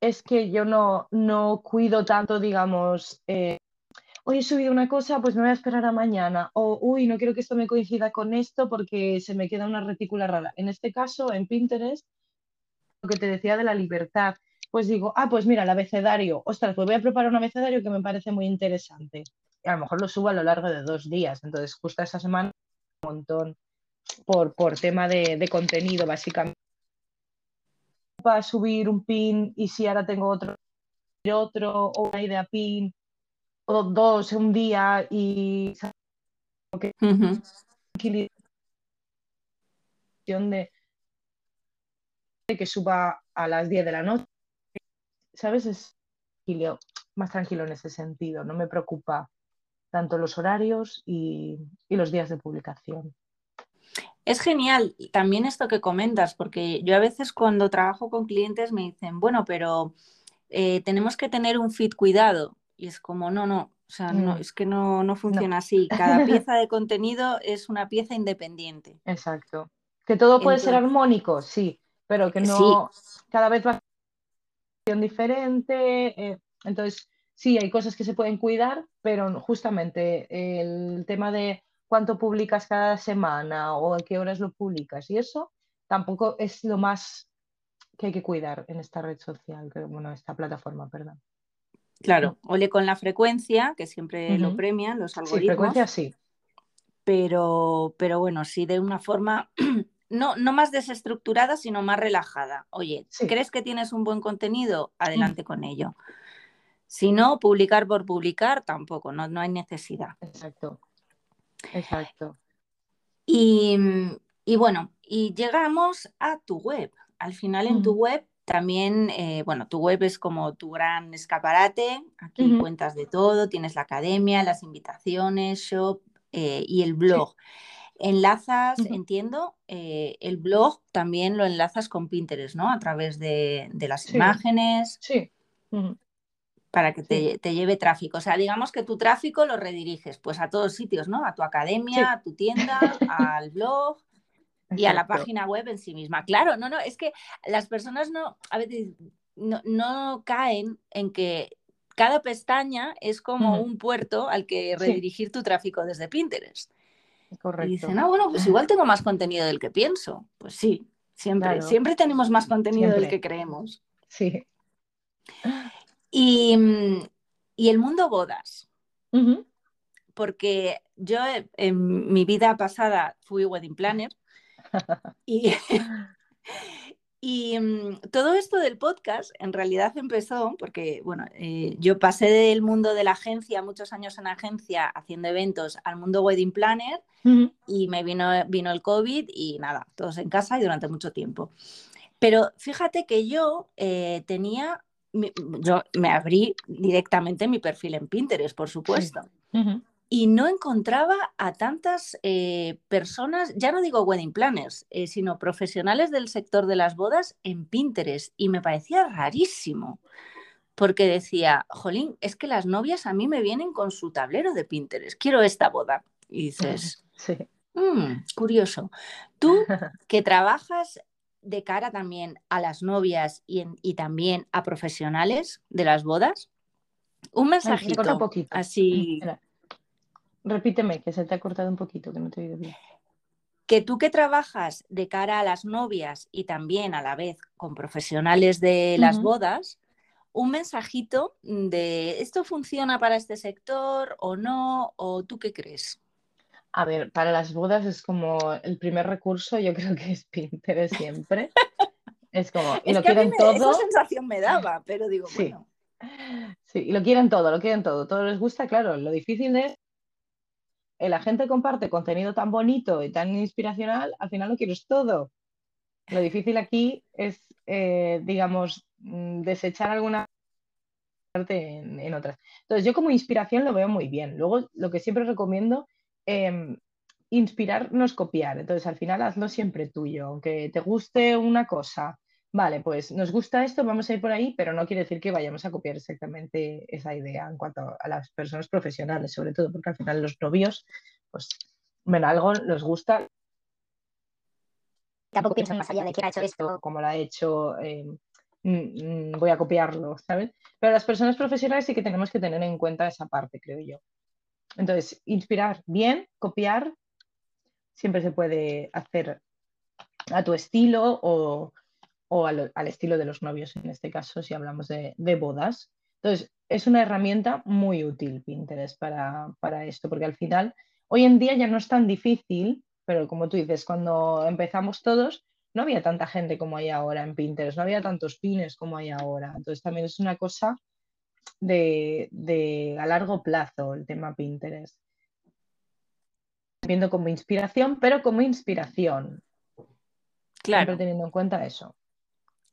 es que yo no, no cuido tanto, digamos, eh, hoy he subido una cosa, pues me voy a esperar a mañana. O, uy, no quiero que esto me coincida con esto porque se me queda una retícula rara. En este caso, en Pinterest, lo que te decía de la libertad pues digo, ah, pues mira, el abecedario, ostras, pues voy a preparar un abecedario que me parece muy interesante. Y a lo mejor lo subo a lo largo de dos días, entonces justo esa semana un montón por, por tema de, contenido, básicamente. Subir un pin y si ahora tengo otro, otro o una idea pin, o dos un día y okay. de que suba a las 10 de la noche ¿sabes? Es más tranquilo en ese sentido, no me preocupa tanto los horarios y, los días de publicación. Es genial también esto que comentas, porque yo a veces cuando trabajo con clientes me dicen, bueno, pero eh, tenemos que tener un fit cuidado. Y es como, no, no, o sea, no, mm. es que no, funciona así. Cada pieza de contenido es una pieza independiente. Exacto. Que todo puede ser armónico, sí, pero que no cada vez va diferente. Eh, entonces, sí, hay cosas que se pueden cuidar, pero justamente el tema de cuánto publicas cada semana o a qué horas lo publicas y eso tampoco es lo más que hay que cuidar en esta red social, que, bueno, esta plataforma, perdón. Claro, ole con la frecuencia, que siempre lo premian los algoritmos. Sí, frecuencia sí. Pero, pero bueno, sí de una forma no, no más desestructurada, sino más relajada. Oye, ¿crees que tienes un buen contenido? Adelante con ello. Si no, publicar por publicar, tampoco, no, no hay necesidad. Exacto. Exacto. Y, bueno, y llegamos a tu web. Al final en tu web también, eh, bueno, tu web es como tu gran escaparate. Aquí cuentas de todo, tienes la academia, las invitaciones, shop eh, y el blog. Enlazas, entiendo, eh, el blog también lo enlazas con Pinterest, ¿no? A través de, las imágenes. Sí. Para que te, lleve tráfico. O sea, digamos que tu tráfico lo rediriges pues a todos sitios, ¿no? A tu academia, a tu tienda, al blog. y a la página web en sí misma. Claro, no, no, es que las personas no, a veces no, caen en que cada pestaña es como un puerto al que redirigir tu tráfico desde Pinterest. Correcto. Y dicen, ah, bueno, pues igual tengo más contenido del que pienso. Pues sí, siempre, siempre tenemos más contenido del que creemos. Sí. Y, el mundo bodas. Porque yo en mi vida pasada fui wedding planner y, y mm, todo esto del podcast en realidad empezó porque, bueno, eh, yo pasé del mundo de la agencia, muchos años en agencia haciendo eventos, al mundo wedding planner y me vino, vino el COVID y nada, todos en casa y durante mucho tiempo. Pero fíjate que yo eh, tenía, yo me abrí directamente mi perfil en Pinterest, por supuesto y no encontraba a tantas eh, personas, ya no digo wedding planners, eh, sino profesionales del sector de las bodas en Pinterest. Y me parecía rarísimo, porque decía, jolín, es que las novias a mí me vienen con su tablero de Pinterest, quiero esta boda. Y dices, sí. Mm, curioso. Tú que trabajas de cara también a las novias y, y también a profesionales de las bodas, un mensajito así. Repíteme, que se te ha cortado un poquito, que no te he oído bien. Que tú que trabajas de cara a las novias y también a la vez con profesionales de las bodas, un mensajito de esto funciona para este sector o no, o tú qué crees. A ver, para las bodas es como el primer recurso, yo creo que es Pinterest siempre. es como, y lo quieren todo. Esa sensación me daba, pero digo, sí. bueno. Sí, y lo quieren todo, lo quieren todo, todo les gusta, claro, lo difícil es la gente comparte contenido tan bonito y tan inspiracional, al final lo quieres todo. Lo difícil aquí es, eh, digamos, mm, desechar alguna parte en, otras. Entonces, yo como inspiración lo veo muy bien. Luego, lo que siempre recomiendo, eh, inspirar no es copiar. Entonces, al final hazlo siempre tuyo. Aunque te guste una cosa, vale, pues nos gusta esto, vamos a ir por ahí, pero no quiere decir que vayamos a copiar exactamente esa idea en cuanto a las personas profesionales, sobre todo porque al final los novios, pues ven algo, les gusta. Tampoco piensan más allá de quién ha hecho esto. Como lo ha hecho, eh, mm, mm, voy a copiarlo, ¿sabes? Pero las personas profesionales sí que tenemos que tener en cuenta esa parte, creo yo. Entonces, inspirar bien, copiar, siempre se puede hacer a tu estilo o o al, estilo de los novios en este caso, si hablamos de, bodas. Entonces, es una herramienta muy útil Pinterest para, para, esto, porque al final, hoy en día ya no es tan difícil, pero como tú dices, cuando empezamos todos, no había tanta gente como hay ahora en Pinterest, no había tantos pines como hay ahora. Entonces, también es una cosa de, de a largo plazo el tema Pinterest. Viendo como inspiración, pero como inspiración. Claro. Siempre teniendo en cuenta eso.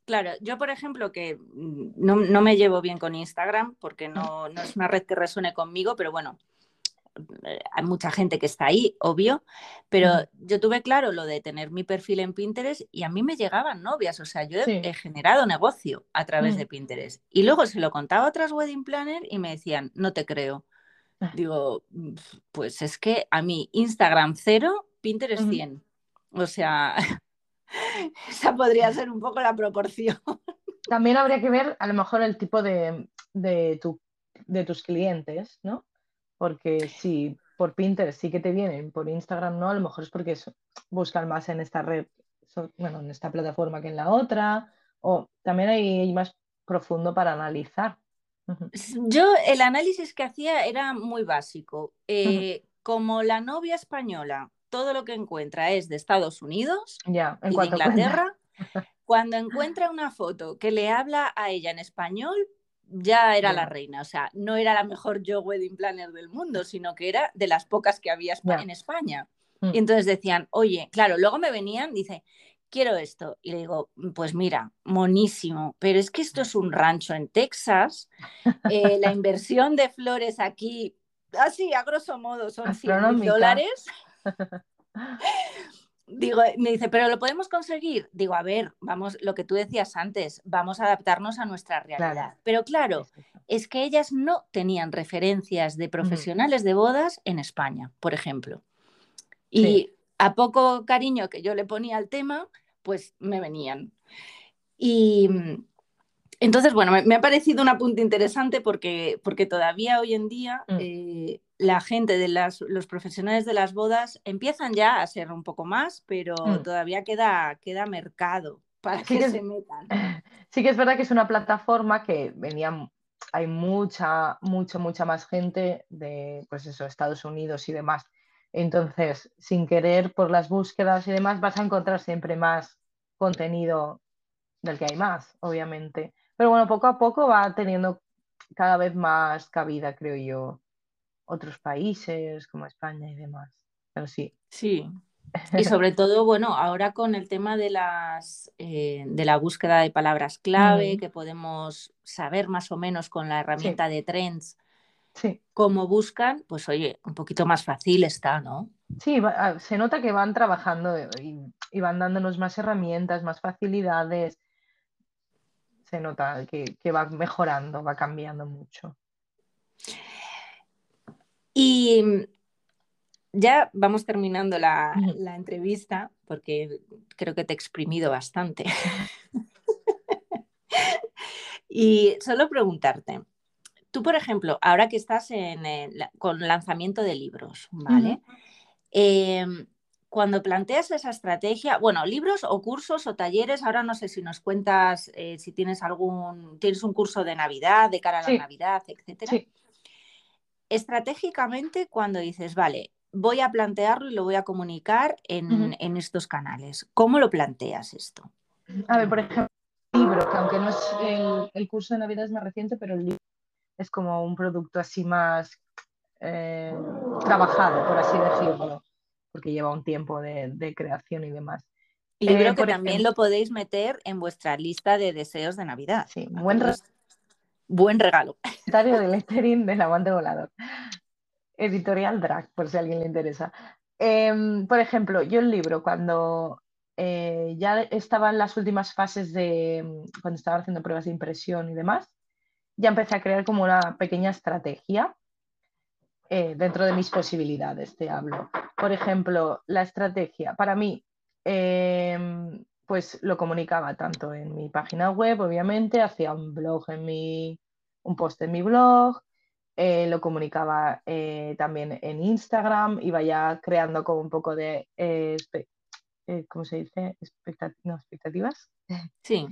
Claro, yo por ejemplo que mm, no, me llevo bien con Instagram porque no, es una red que resuene conmigo, pero bueno, hay mucha gente que está ahí, obvio, pero yo tuve claro lo de tener mi perfil en Pinterest y a mí me llegaban novias, o sea, yo he, generado negocio a través de Pinterest. Y luego se lo contaba a otras wedding planner y me decían, no te creo. Ah. Digo, pues es que a mí Instagram cero, Pinterest 100. O sea, Esa podría ser un poco la proporción. También habría que ver a lo mejor el tipo de, de, de tus clientes, ¿no? Porque si por Pinterest sí que te vienen, por Instagram no, a lo mejor es porque buscan más en esta red, bueno, en esta plataforma que en la otra, o también hay, más profundo para analizar. Yo el análisis que hacía era muy básico. Eh, como la novia española todo lo que encuentra es de Estados Unidos y de Inglaterra. Cuando encuentra una foto que le habla a ella en español, ya era la reina. O sea, no era la mejor yo wedding planner del mundo, sino que era de las pocas que había en España. Mm. Y entonces decían, oye, claro, luego me venían, dice, quiero esto. Y le digo, pues mira, monísimo, pero es que esto es un rancho en Texas. Eh, la inversión de flores aquí, así a grosso modo, son 100 dólares. Digo, me dice, pero lo podemos conseguir. Digo, a ver, vamos, lo que tú decías antes, vamos a adaptarnos a nuestra realidad. Pero claro, es que ellas no tenían referencias de profesionales de bodas en España, por ejemplo. Y a poco cariño que yo le ponía al tema, pues me venían. Y entonces, bueno, me, ha parecido un apunte interesante porque, porque todavía hoy en día mm. eh, la gente de las, los profesionales de las bodas empiezan ya a ser un poco más, pero mm. todavía queda, queda mercado para que, se metan. Sí que es verdad que es una plataforma que venía, hay mucha, mucha, mucha más gente de, pues eso, Estados Unidos y demás. Entonces, sin querer, por las búsquedas y demás, vas a encontrar siempre más contenido del que hay más, obviamente. Pero bueno, poco a poco va teniendo cada vez más cabida, creo yo, otros países como España y demás. Pero sí. Sí. Y sobre todo, bueno, ahora con el tema de las eh, de la búsqueda de palabras clave, que podemos saber más o menos con la herramienta de Trends sí. cómo buscan, pues oye, un poquito más fácil está, ¿no? Sí, ah, se nota que van trabajando y, van dándonos más herramientas, más facilidades. Se nota que, que va mejorando, va cambiando mucho. Y ya vamos terminando la, entrevista porque creo que te he exprimido bastante. y solo preguntarte, tú por ejemplo, ahora que estás en, con lanzamiento de libros, ¿vale? Em, cuando planteas esa estrategia, bueno, libros o cursos o talleres, ahora no sé si nos cuentas eh, si tienes algún, tienes un curso de Navidad, de cara a la Navidad, etcétera. Estratégicamente, cuando dices, vale, voy a plantearlo y lo voy a comunicar en, estos canales. ¿Cómo lo planteas esto? A ver, por ejemplo, el libro, que aunque no es el, curso de Navidad es más reciente, pero el libro es como un producto así más eh, trabajado, por así decirlo, porque lleva un tiempo de, creación y demás. Libro eh, que también lo podéis meter en vuestra lista de deseos de Navidad. Sí, buen, buen regalo. de lettering del aguante volador editorial drag, por si a alguien le interesa. Em, por ejemplo, yo el libro, cuando eh, ya estaba en las últimas fases de, cuando estaba haciendo pruebas de impresión y demás, ya empecé a crear como una pequeña estrategia eh, dentro de mis posibilidades, te hablo. Por ejemplo, la estrategia, para mí, em, pues lo comunicaba tanto en mi página web, obviamente, hacía un blog en mi, un post en mi blog, eh, lo comunicaba eh, también en Instagram, iba ya creando como un poco de, eh, ¿cómo se dice? expectativas. Sí.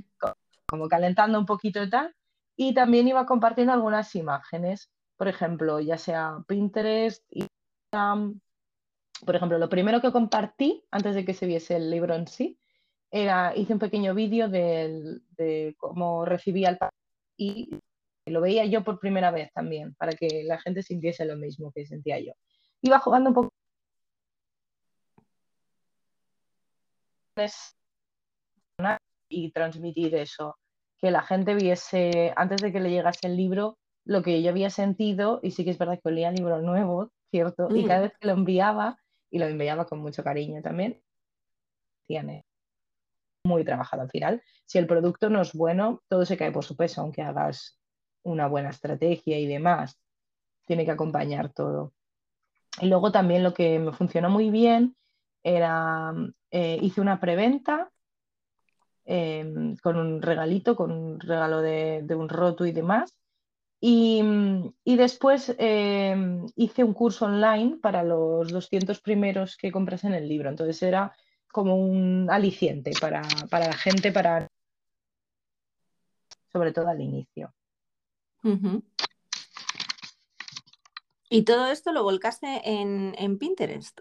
Como calentando un poquito y tal. Y también iba compartiendo algunas imágenes, por ejemplo, ya sea Pinterest, Instagram. Por ejemplo, lo primero que compartí antes de que se viese el libro en sí, era, hice un pequeño vídeo de, de cómo recibía el y lo veía yo por primera vez también, para que la gente sintiese lo mismo que sentía yo. Iba jugando un poco y transmitir eso, que la gente viese, antes de que le llegase el libro, lo que yo había sentido, y sí que es verdad que olía libro nuevo, ¿cierto? Y cada mm. vez que lo enviaba, y lo enviaba con mucho cariño también, tiene muy trabajado al final. Si el producto no es bueno, todo se cae por su peso, aunque hagas una buena estrategia y demás. Tiene que acompañar todo. Y luego también lo que me funcionó muy bien era, eh, hice una preventa em, con un regalito, con un regalo de, un roto y demás. Y, después em, hice un curso online para los 200 primeros que compras en el libro. Entonces era como un aliciente para, para la gente, para sobre todo al inicio. ¿Y todo esto lo volcaste en, Pinterest?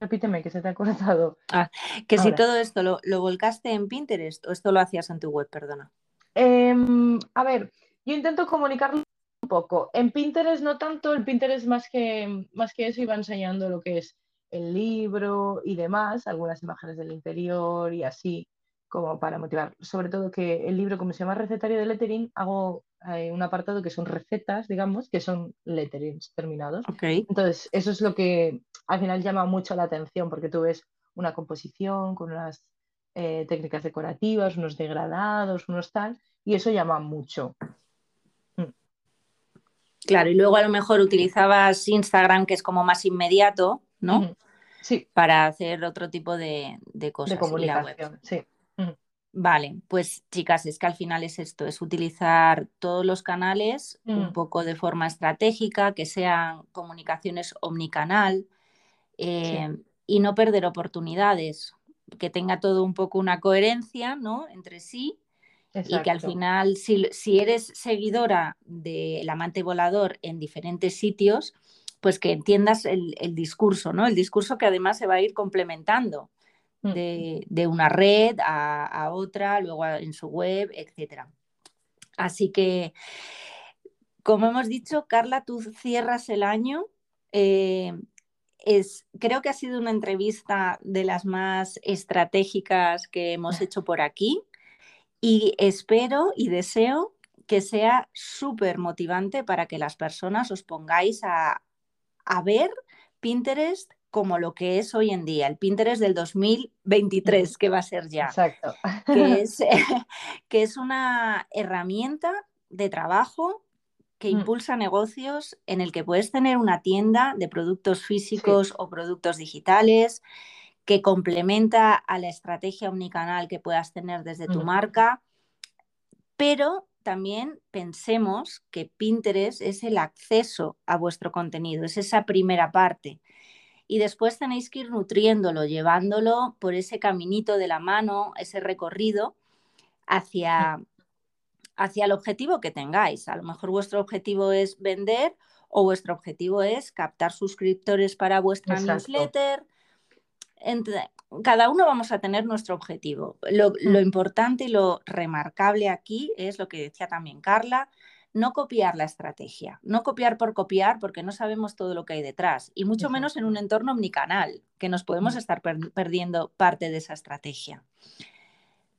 Repíteme, que se te ha cortado. Ah, que si todo esto lo, volcaste en Pinterest o esto lo hacías en tu web, perdona. Em, a ver, yo intento comunicarlo un poco. En Pinterest no tanto, el Pinterest más que, más que eso iba enseñando lo que es el libro y demás, algunas imágenes del interior y así, como para motivar. Sobre todo que el libro, como se llama Recetario de Lettering, hago hay un apartado que son recetas, digamos, que son letterings terminados. Entonces, eso es lo que al final llama mucho la atención, porque tú ves una composición con unas eh, técnicas decorativas, unos degradados, unos tal, y eso llama mucho. Mm. Claro, y luego a lo mejor utilizabas Instagram, que es como más inmediato, ¿no? Sí. Para hacer otro tipo de, cosas. De comunicación, sí. Vale, pues chicas, es que al final es esto, es utilizar todos los canales un poco de forma estratégica, que sean comunicaciones omnicanal eh, y no perder oportunidades, que tenga todo un poco una coherencia ¿no? entre sí y que al final, si, si eres seguidora del amante volador en diferentes sitios, pues que entiendas el, el, discurso, ¿no? El discurso que además se va a ir complementando. Mm. de, una red a, otra, luego en su web, etc. Así que, como hemos dicho, Carla, tú cierras el año. Eh, es, creo que ha sido una entrevista de las más estratégicas que hemos hecho por aquí y espero y deseo que sea súper motivante para que las personas os pongáis a, a ver Pinterest como lo que es hoy en día, el Pinterest del 2023, que va a ser ya. Exacto. Que es, que es una herramienta de trabajo que mm. impulsa negocios en el que puedes tener una tienda de productos físicos o productos digitales que complementa a la estrategia omnicanal que puedas tener desde tu marca, pero también pensemos que Pinterest es el acceso a vuestro contenido, es esa primera parte y después tenéis que ir nutriéndolo, llevándolo por ese caminito de la mano, ese recorrido hacia, hacia el objetivo que tengáis. A lo mejor vuestro objetivo es vender o vuestro objetivo es captar suscriptores para vuestra newsletter. Cada uno vamos a tener nuestro objetivo. Lo, lo, mm. importante y lo remarcable aquí es lo que decía también Carla, no copiar la estrategia, no copiar por copiar porque no sabemos todo lo que hay detrás y mucho menos en un entorno omnicanal, que nos podemos estar perdiendo parte de esa estrategia.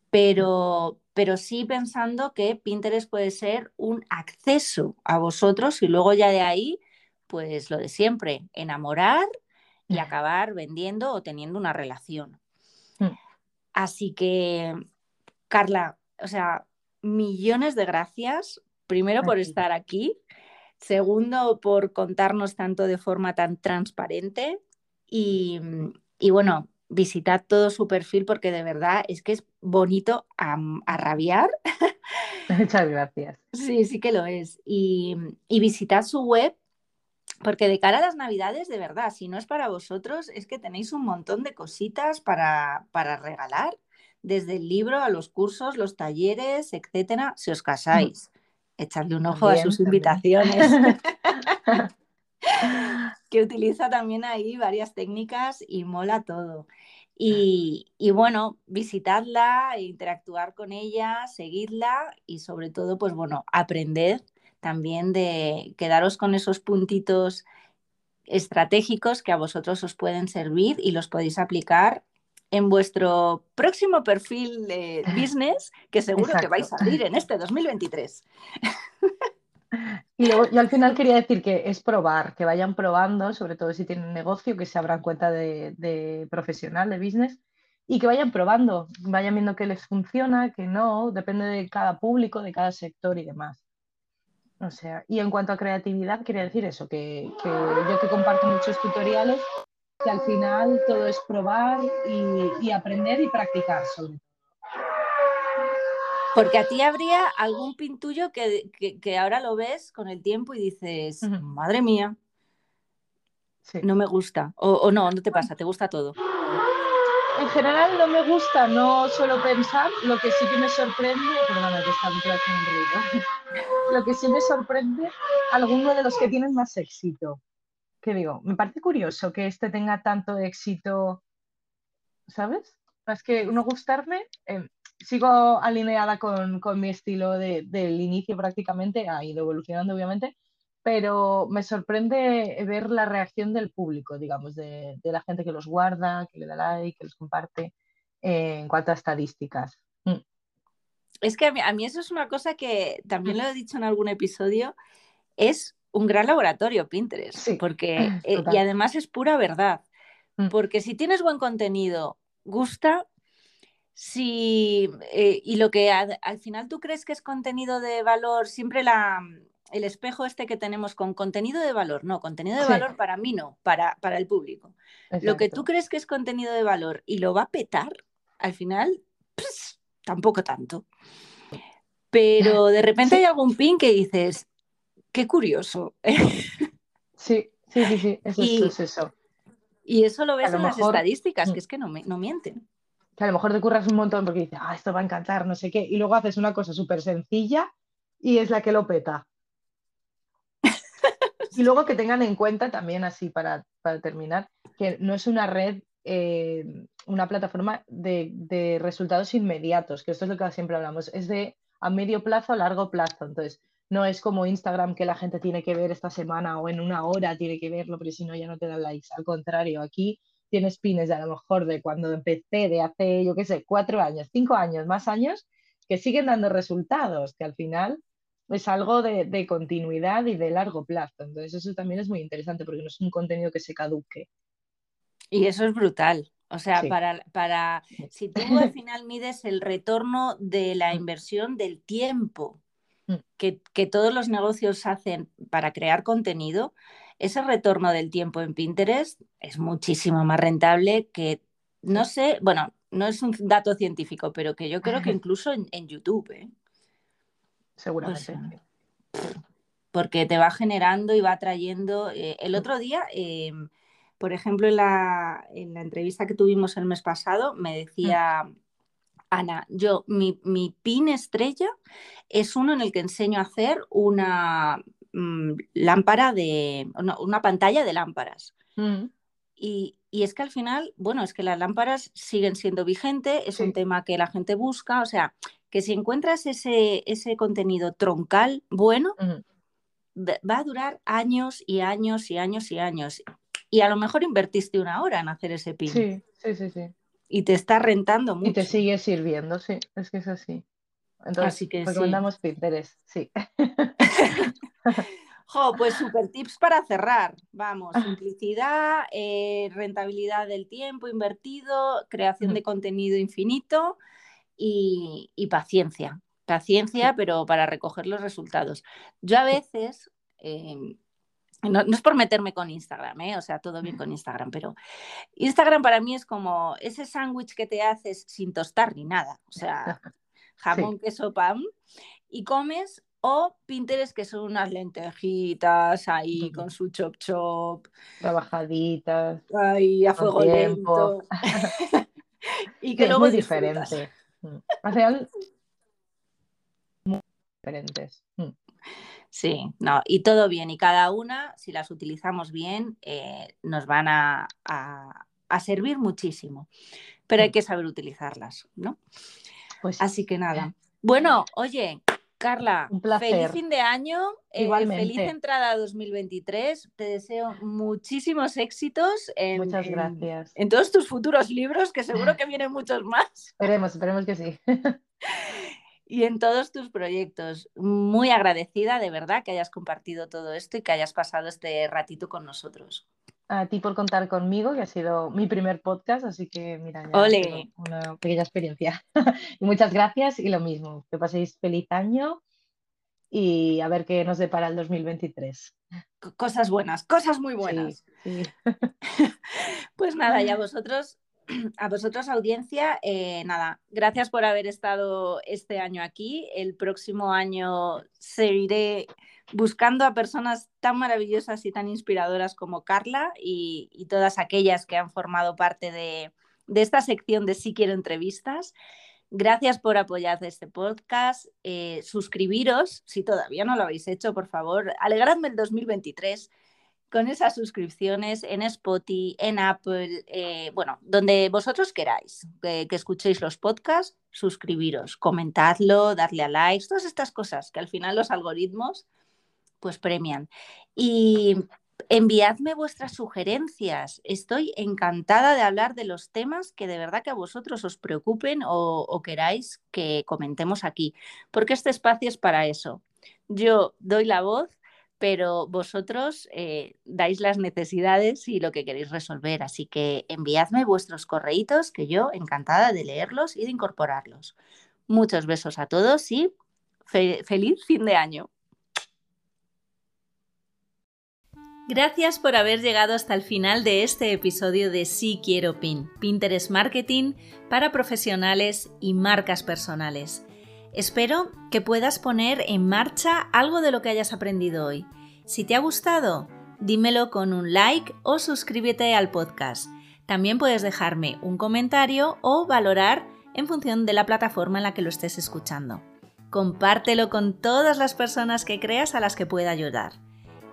Pero, pero sí pensando que Pinterest puede ser un acceso a vosotros y luego ya de ahí, pues lo de siempre, enamorar y acabar vendiendo o teniendo una relación. Mm. Así que, Carla, o sea, millones de gracias Primero por estar aquí, segundo por contarnos tanto de forma tan transparente y, bueno, visitad todo su perfil porque de verdad es que es bonito a, rabiar. Muchas gracias. Sí, sí que lo es. Y, y visitad su web porque de cara a las navidades, de verdad, si no es para vosotros, es que tenéis un montón de cositas para, para regalar, desde el libro a los cursos, los talleres, etcétera, si os casáis echarle un ojo a sus invitaciones. que utiliza también ahí varias técnicas y mola todo. Y, bueno, visitadla, interactuar con ella, seguidla y sobre todo, pues bueno, aprender también de quedaros con esos puntitos estratégicos que a vosotros os pueden servir y los podéis aplicar en vuestro próximo perfil de business, que seguro que vais a abrir en este 2023. Y luego, yo al final quería decir que es probar, que vayan probando, sobre todo si tienen negocio, que se abran cuenta de, profesional, de business, y que vayan probando, vayan viendo que les funciona, que no, depende de cada público, de cada sector y demás. O sea, y en cuanto a creatividad, quería decir eso, que, que yo que comparto muchos tutoriales, que al final todo es probar y, aprender y practicar sobre Porque a ti habría algún pintuyo que, que, ahora lo ves con el tiempo y dices, madre mía, no me gusta. O, no, no te pasa, te gusta todo. En general no me gusta, no suelo pensar, lo que sí que me sorprende, perdona que está ruido, lo que sí me sorprende, alguno de los que tienen más éxito. Que digo, me parece curioso que este tenga tanto éxito, ¿sabes? Más que no gustarme, em, sigo alineada con, mi estilo del inicio prácticamente, ha ido evolucionando obviamente, pero me sorprende ver la reacción del público, digamos, de, la gente que los guarda, que le da like, que los comparte, eh, en cuanto a estadísticas. Mm. Es que a mí, a mí, eso es una cosa que también lo he dicho en algún episodio, es un gran laboratorio Pinterest, porque eh, y además es pura verdad, mm. porque si tienes buen contenido, gusta, si eh, y lo que al final tú crees que es contenido de valor, siempre la, el espejo este que tenemos con contenido de valor. No, contenido de valor para mí no, para, para el público. Lo que tú crees que es contenido de valor y lo va a petar, al final, tampoco tanto. Pero de repente hay algún pin que dices, qué curioso. Sí, sí, sí, sí, eso, es eso. Y eso lo ves en las estadísticas, que mm. es que no, no mienten. Que a lo mejor te curras un montón porque dices, ah, esto va a encantar, no sé qué, y luego haces una cosa súper sencilla y es la que lo peta. Y luego que tengan en cuenta también, así para, terminar, que no es una red, eh, una plataforma de, resultados inmediatos, que esto es lo que siempre hablamos, es de a medio plazo, a largo plazo. Entonces, no es como Instagram que la gente tiene que ver esta semana o en una hora tiene que verlo, pero si no ya no te dan likes. Al contrario, aquí tienes pines de a lo mejor de cuando empecé, de hace, yo qué sé, cuatro años, cinco años, más años, que siguen dando resultados, que al final es algo de, continuidad y de largo plazo. Entonces eso también es muy interesante porque no es un contenido que se caduque. Y eso es brutal. O sea, para, para, si tú al final mides el retorno de la mm. inversión del tiempo mm. que, que, todos los negocios hacen para crear contenido, ese retorno del tiempo en Pinterest es muchísimo más rentable que, no sé, bueno, no es un dato científico, pero que yo creo que incluso en, en YouTube. ¿eh? Seguramente. porque te va generando y va trayendo. Eh, el otro día, eh, por ejemplo, en la, en la, entrevista que tuvimos el mes pasado, me decía. Ana, yo, mi, mi, pin estrella es uno en el que enseño a hacer una mm, lámpara de, una, pantalla de lámparas. Mm. Y, y, es que al final, bueno, es que las lámparas siguen siendo vigentes, es un tema que la gente busca, o sea, que si encuentras ese, ese contenido troncal bueno, va a durar años y años y años y años. Y a lo mejor invertiste una hora en hacer ese pin. Sí, sí, sí, sí. Y te está rentando mucho. Y te sigue sirviendo, sí, es que es así. Entonces, así que recomendamos Pinterest, sí. Jo, pues super tips para cerrar. Vamos, ah. simplicidad, eh, rentabilidad del tiempo invertido, creación de contenido infinito y, paciencia. Paciencia, pero para recoger los resultados. Yo a veces, em, no, es por meterme con Instagram, ¿eh? o sea, todo bien con Instagram, pero Instagram para mí es como ese sándwich que te haces sin tostar ni nada, o sea, jamón, queso, pan, y comes, o Pinterest, que son unas lentejitas ahí con su chop chop. Trabajaditas. Ahí a fuego lento. y que luego muy diferente. Mm. Al muy diferentes. Mm. Sí, no, y todo bien. Y cada una, si las utilizamos bien, eh, nos van a, servir muchísimo. Pero hay mm. que saber utilizarlas, ¿no? Pues Así que nada. Bueno, oye, Carla, feliz fin de año, eh, feliz entrada a 2023. Te deseo muchísimos éxitos en, Muchas gracias. En, todos tus futuros libros, que seguro que vienen muchos más. Esperemos, esperemos que sí. y en todos tus proyectos. Muy agradecida de verdad que hayas compartido todo esto y que hayas pasado este ratito con nosotros. A ti por contar conmigo, que ha sido mi primer podcast, así que mira, ya una pequeña experiencia. y muchas gracias y lo mismo, que paséis feliz año y a ver qué nos depara el 2023. Cosas buenas, cosas muy buenas. pues nada, y a vosotros, a vosotros audiencia, eh, nada, gracias por haber estado este año aquí. El próximo año seguiré buscando a personas tan maravillosas y tan inspiradoras como Carla y, todas aquellas que han formado parte de, esta sección de Si Quiero Entrevistas. Gracias por apoyar este podcast. Eh, suscribiros, si todavía no lo habéis hecho, por favor. Alegradme el 2023 con esas suscripciones en Spotify, en Apple, eh, bueno, donde vosotros queráis que, escuchéis los podcasts, suscribiros, comentadlo, darle a likes, todas estas cosas que al final los algoritmos pues premian. Y enviadme vuestras sugerencias. Estoy encantada de hablar de los temas que de verdad que a vosotros os preocupen o, queráis que comentemos aquí, porque este espacio es para eso. Yo doy la voz, pero vosotros eh, dais las necesidades y lo que queréis resolver. Así que enviadme vuestros correitos, que yo encantada de leerlos y de incorporarlos. Muchos besos a todos y feliz fin de año. Gracias por haber llegado hasta el final de este episodio de Sí Quiero Pin, Pinterest Marketing para profesionales y marcas personales. Espero que puedas poner en marcha algo de lo que hayas aprendido hoy. Si te ha gustado, dímelo con un like o suscríbete al podcast. También puedes dejarme un comentario o valorar en función de la plataforma en la que lo estés escuchando. Compártelo con todas las personas que creas a las que pueda ayudar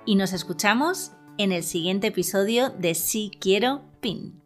y nos escuchamos en el siguiente episodio de Si Quiero Pin.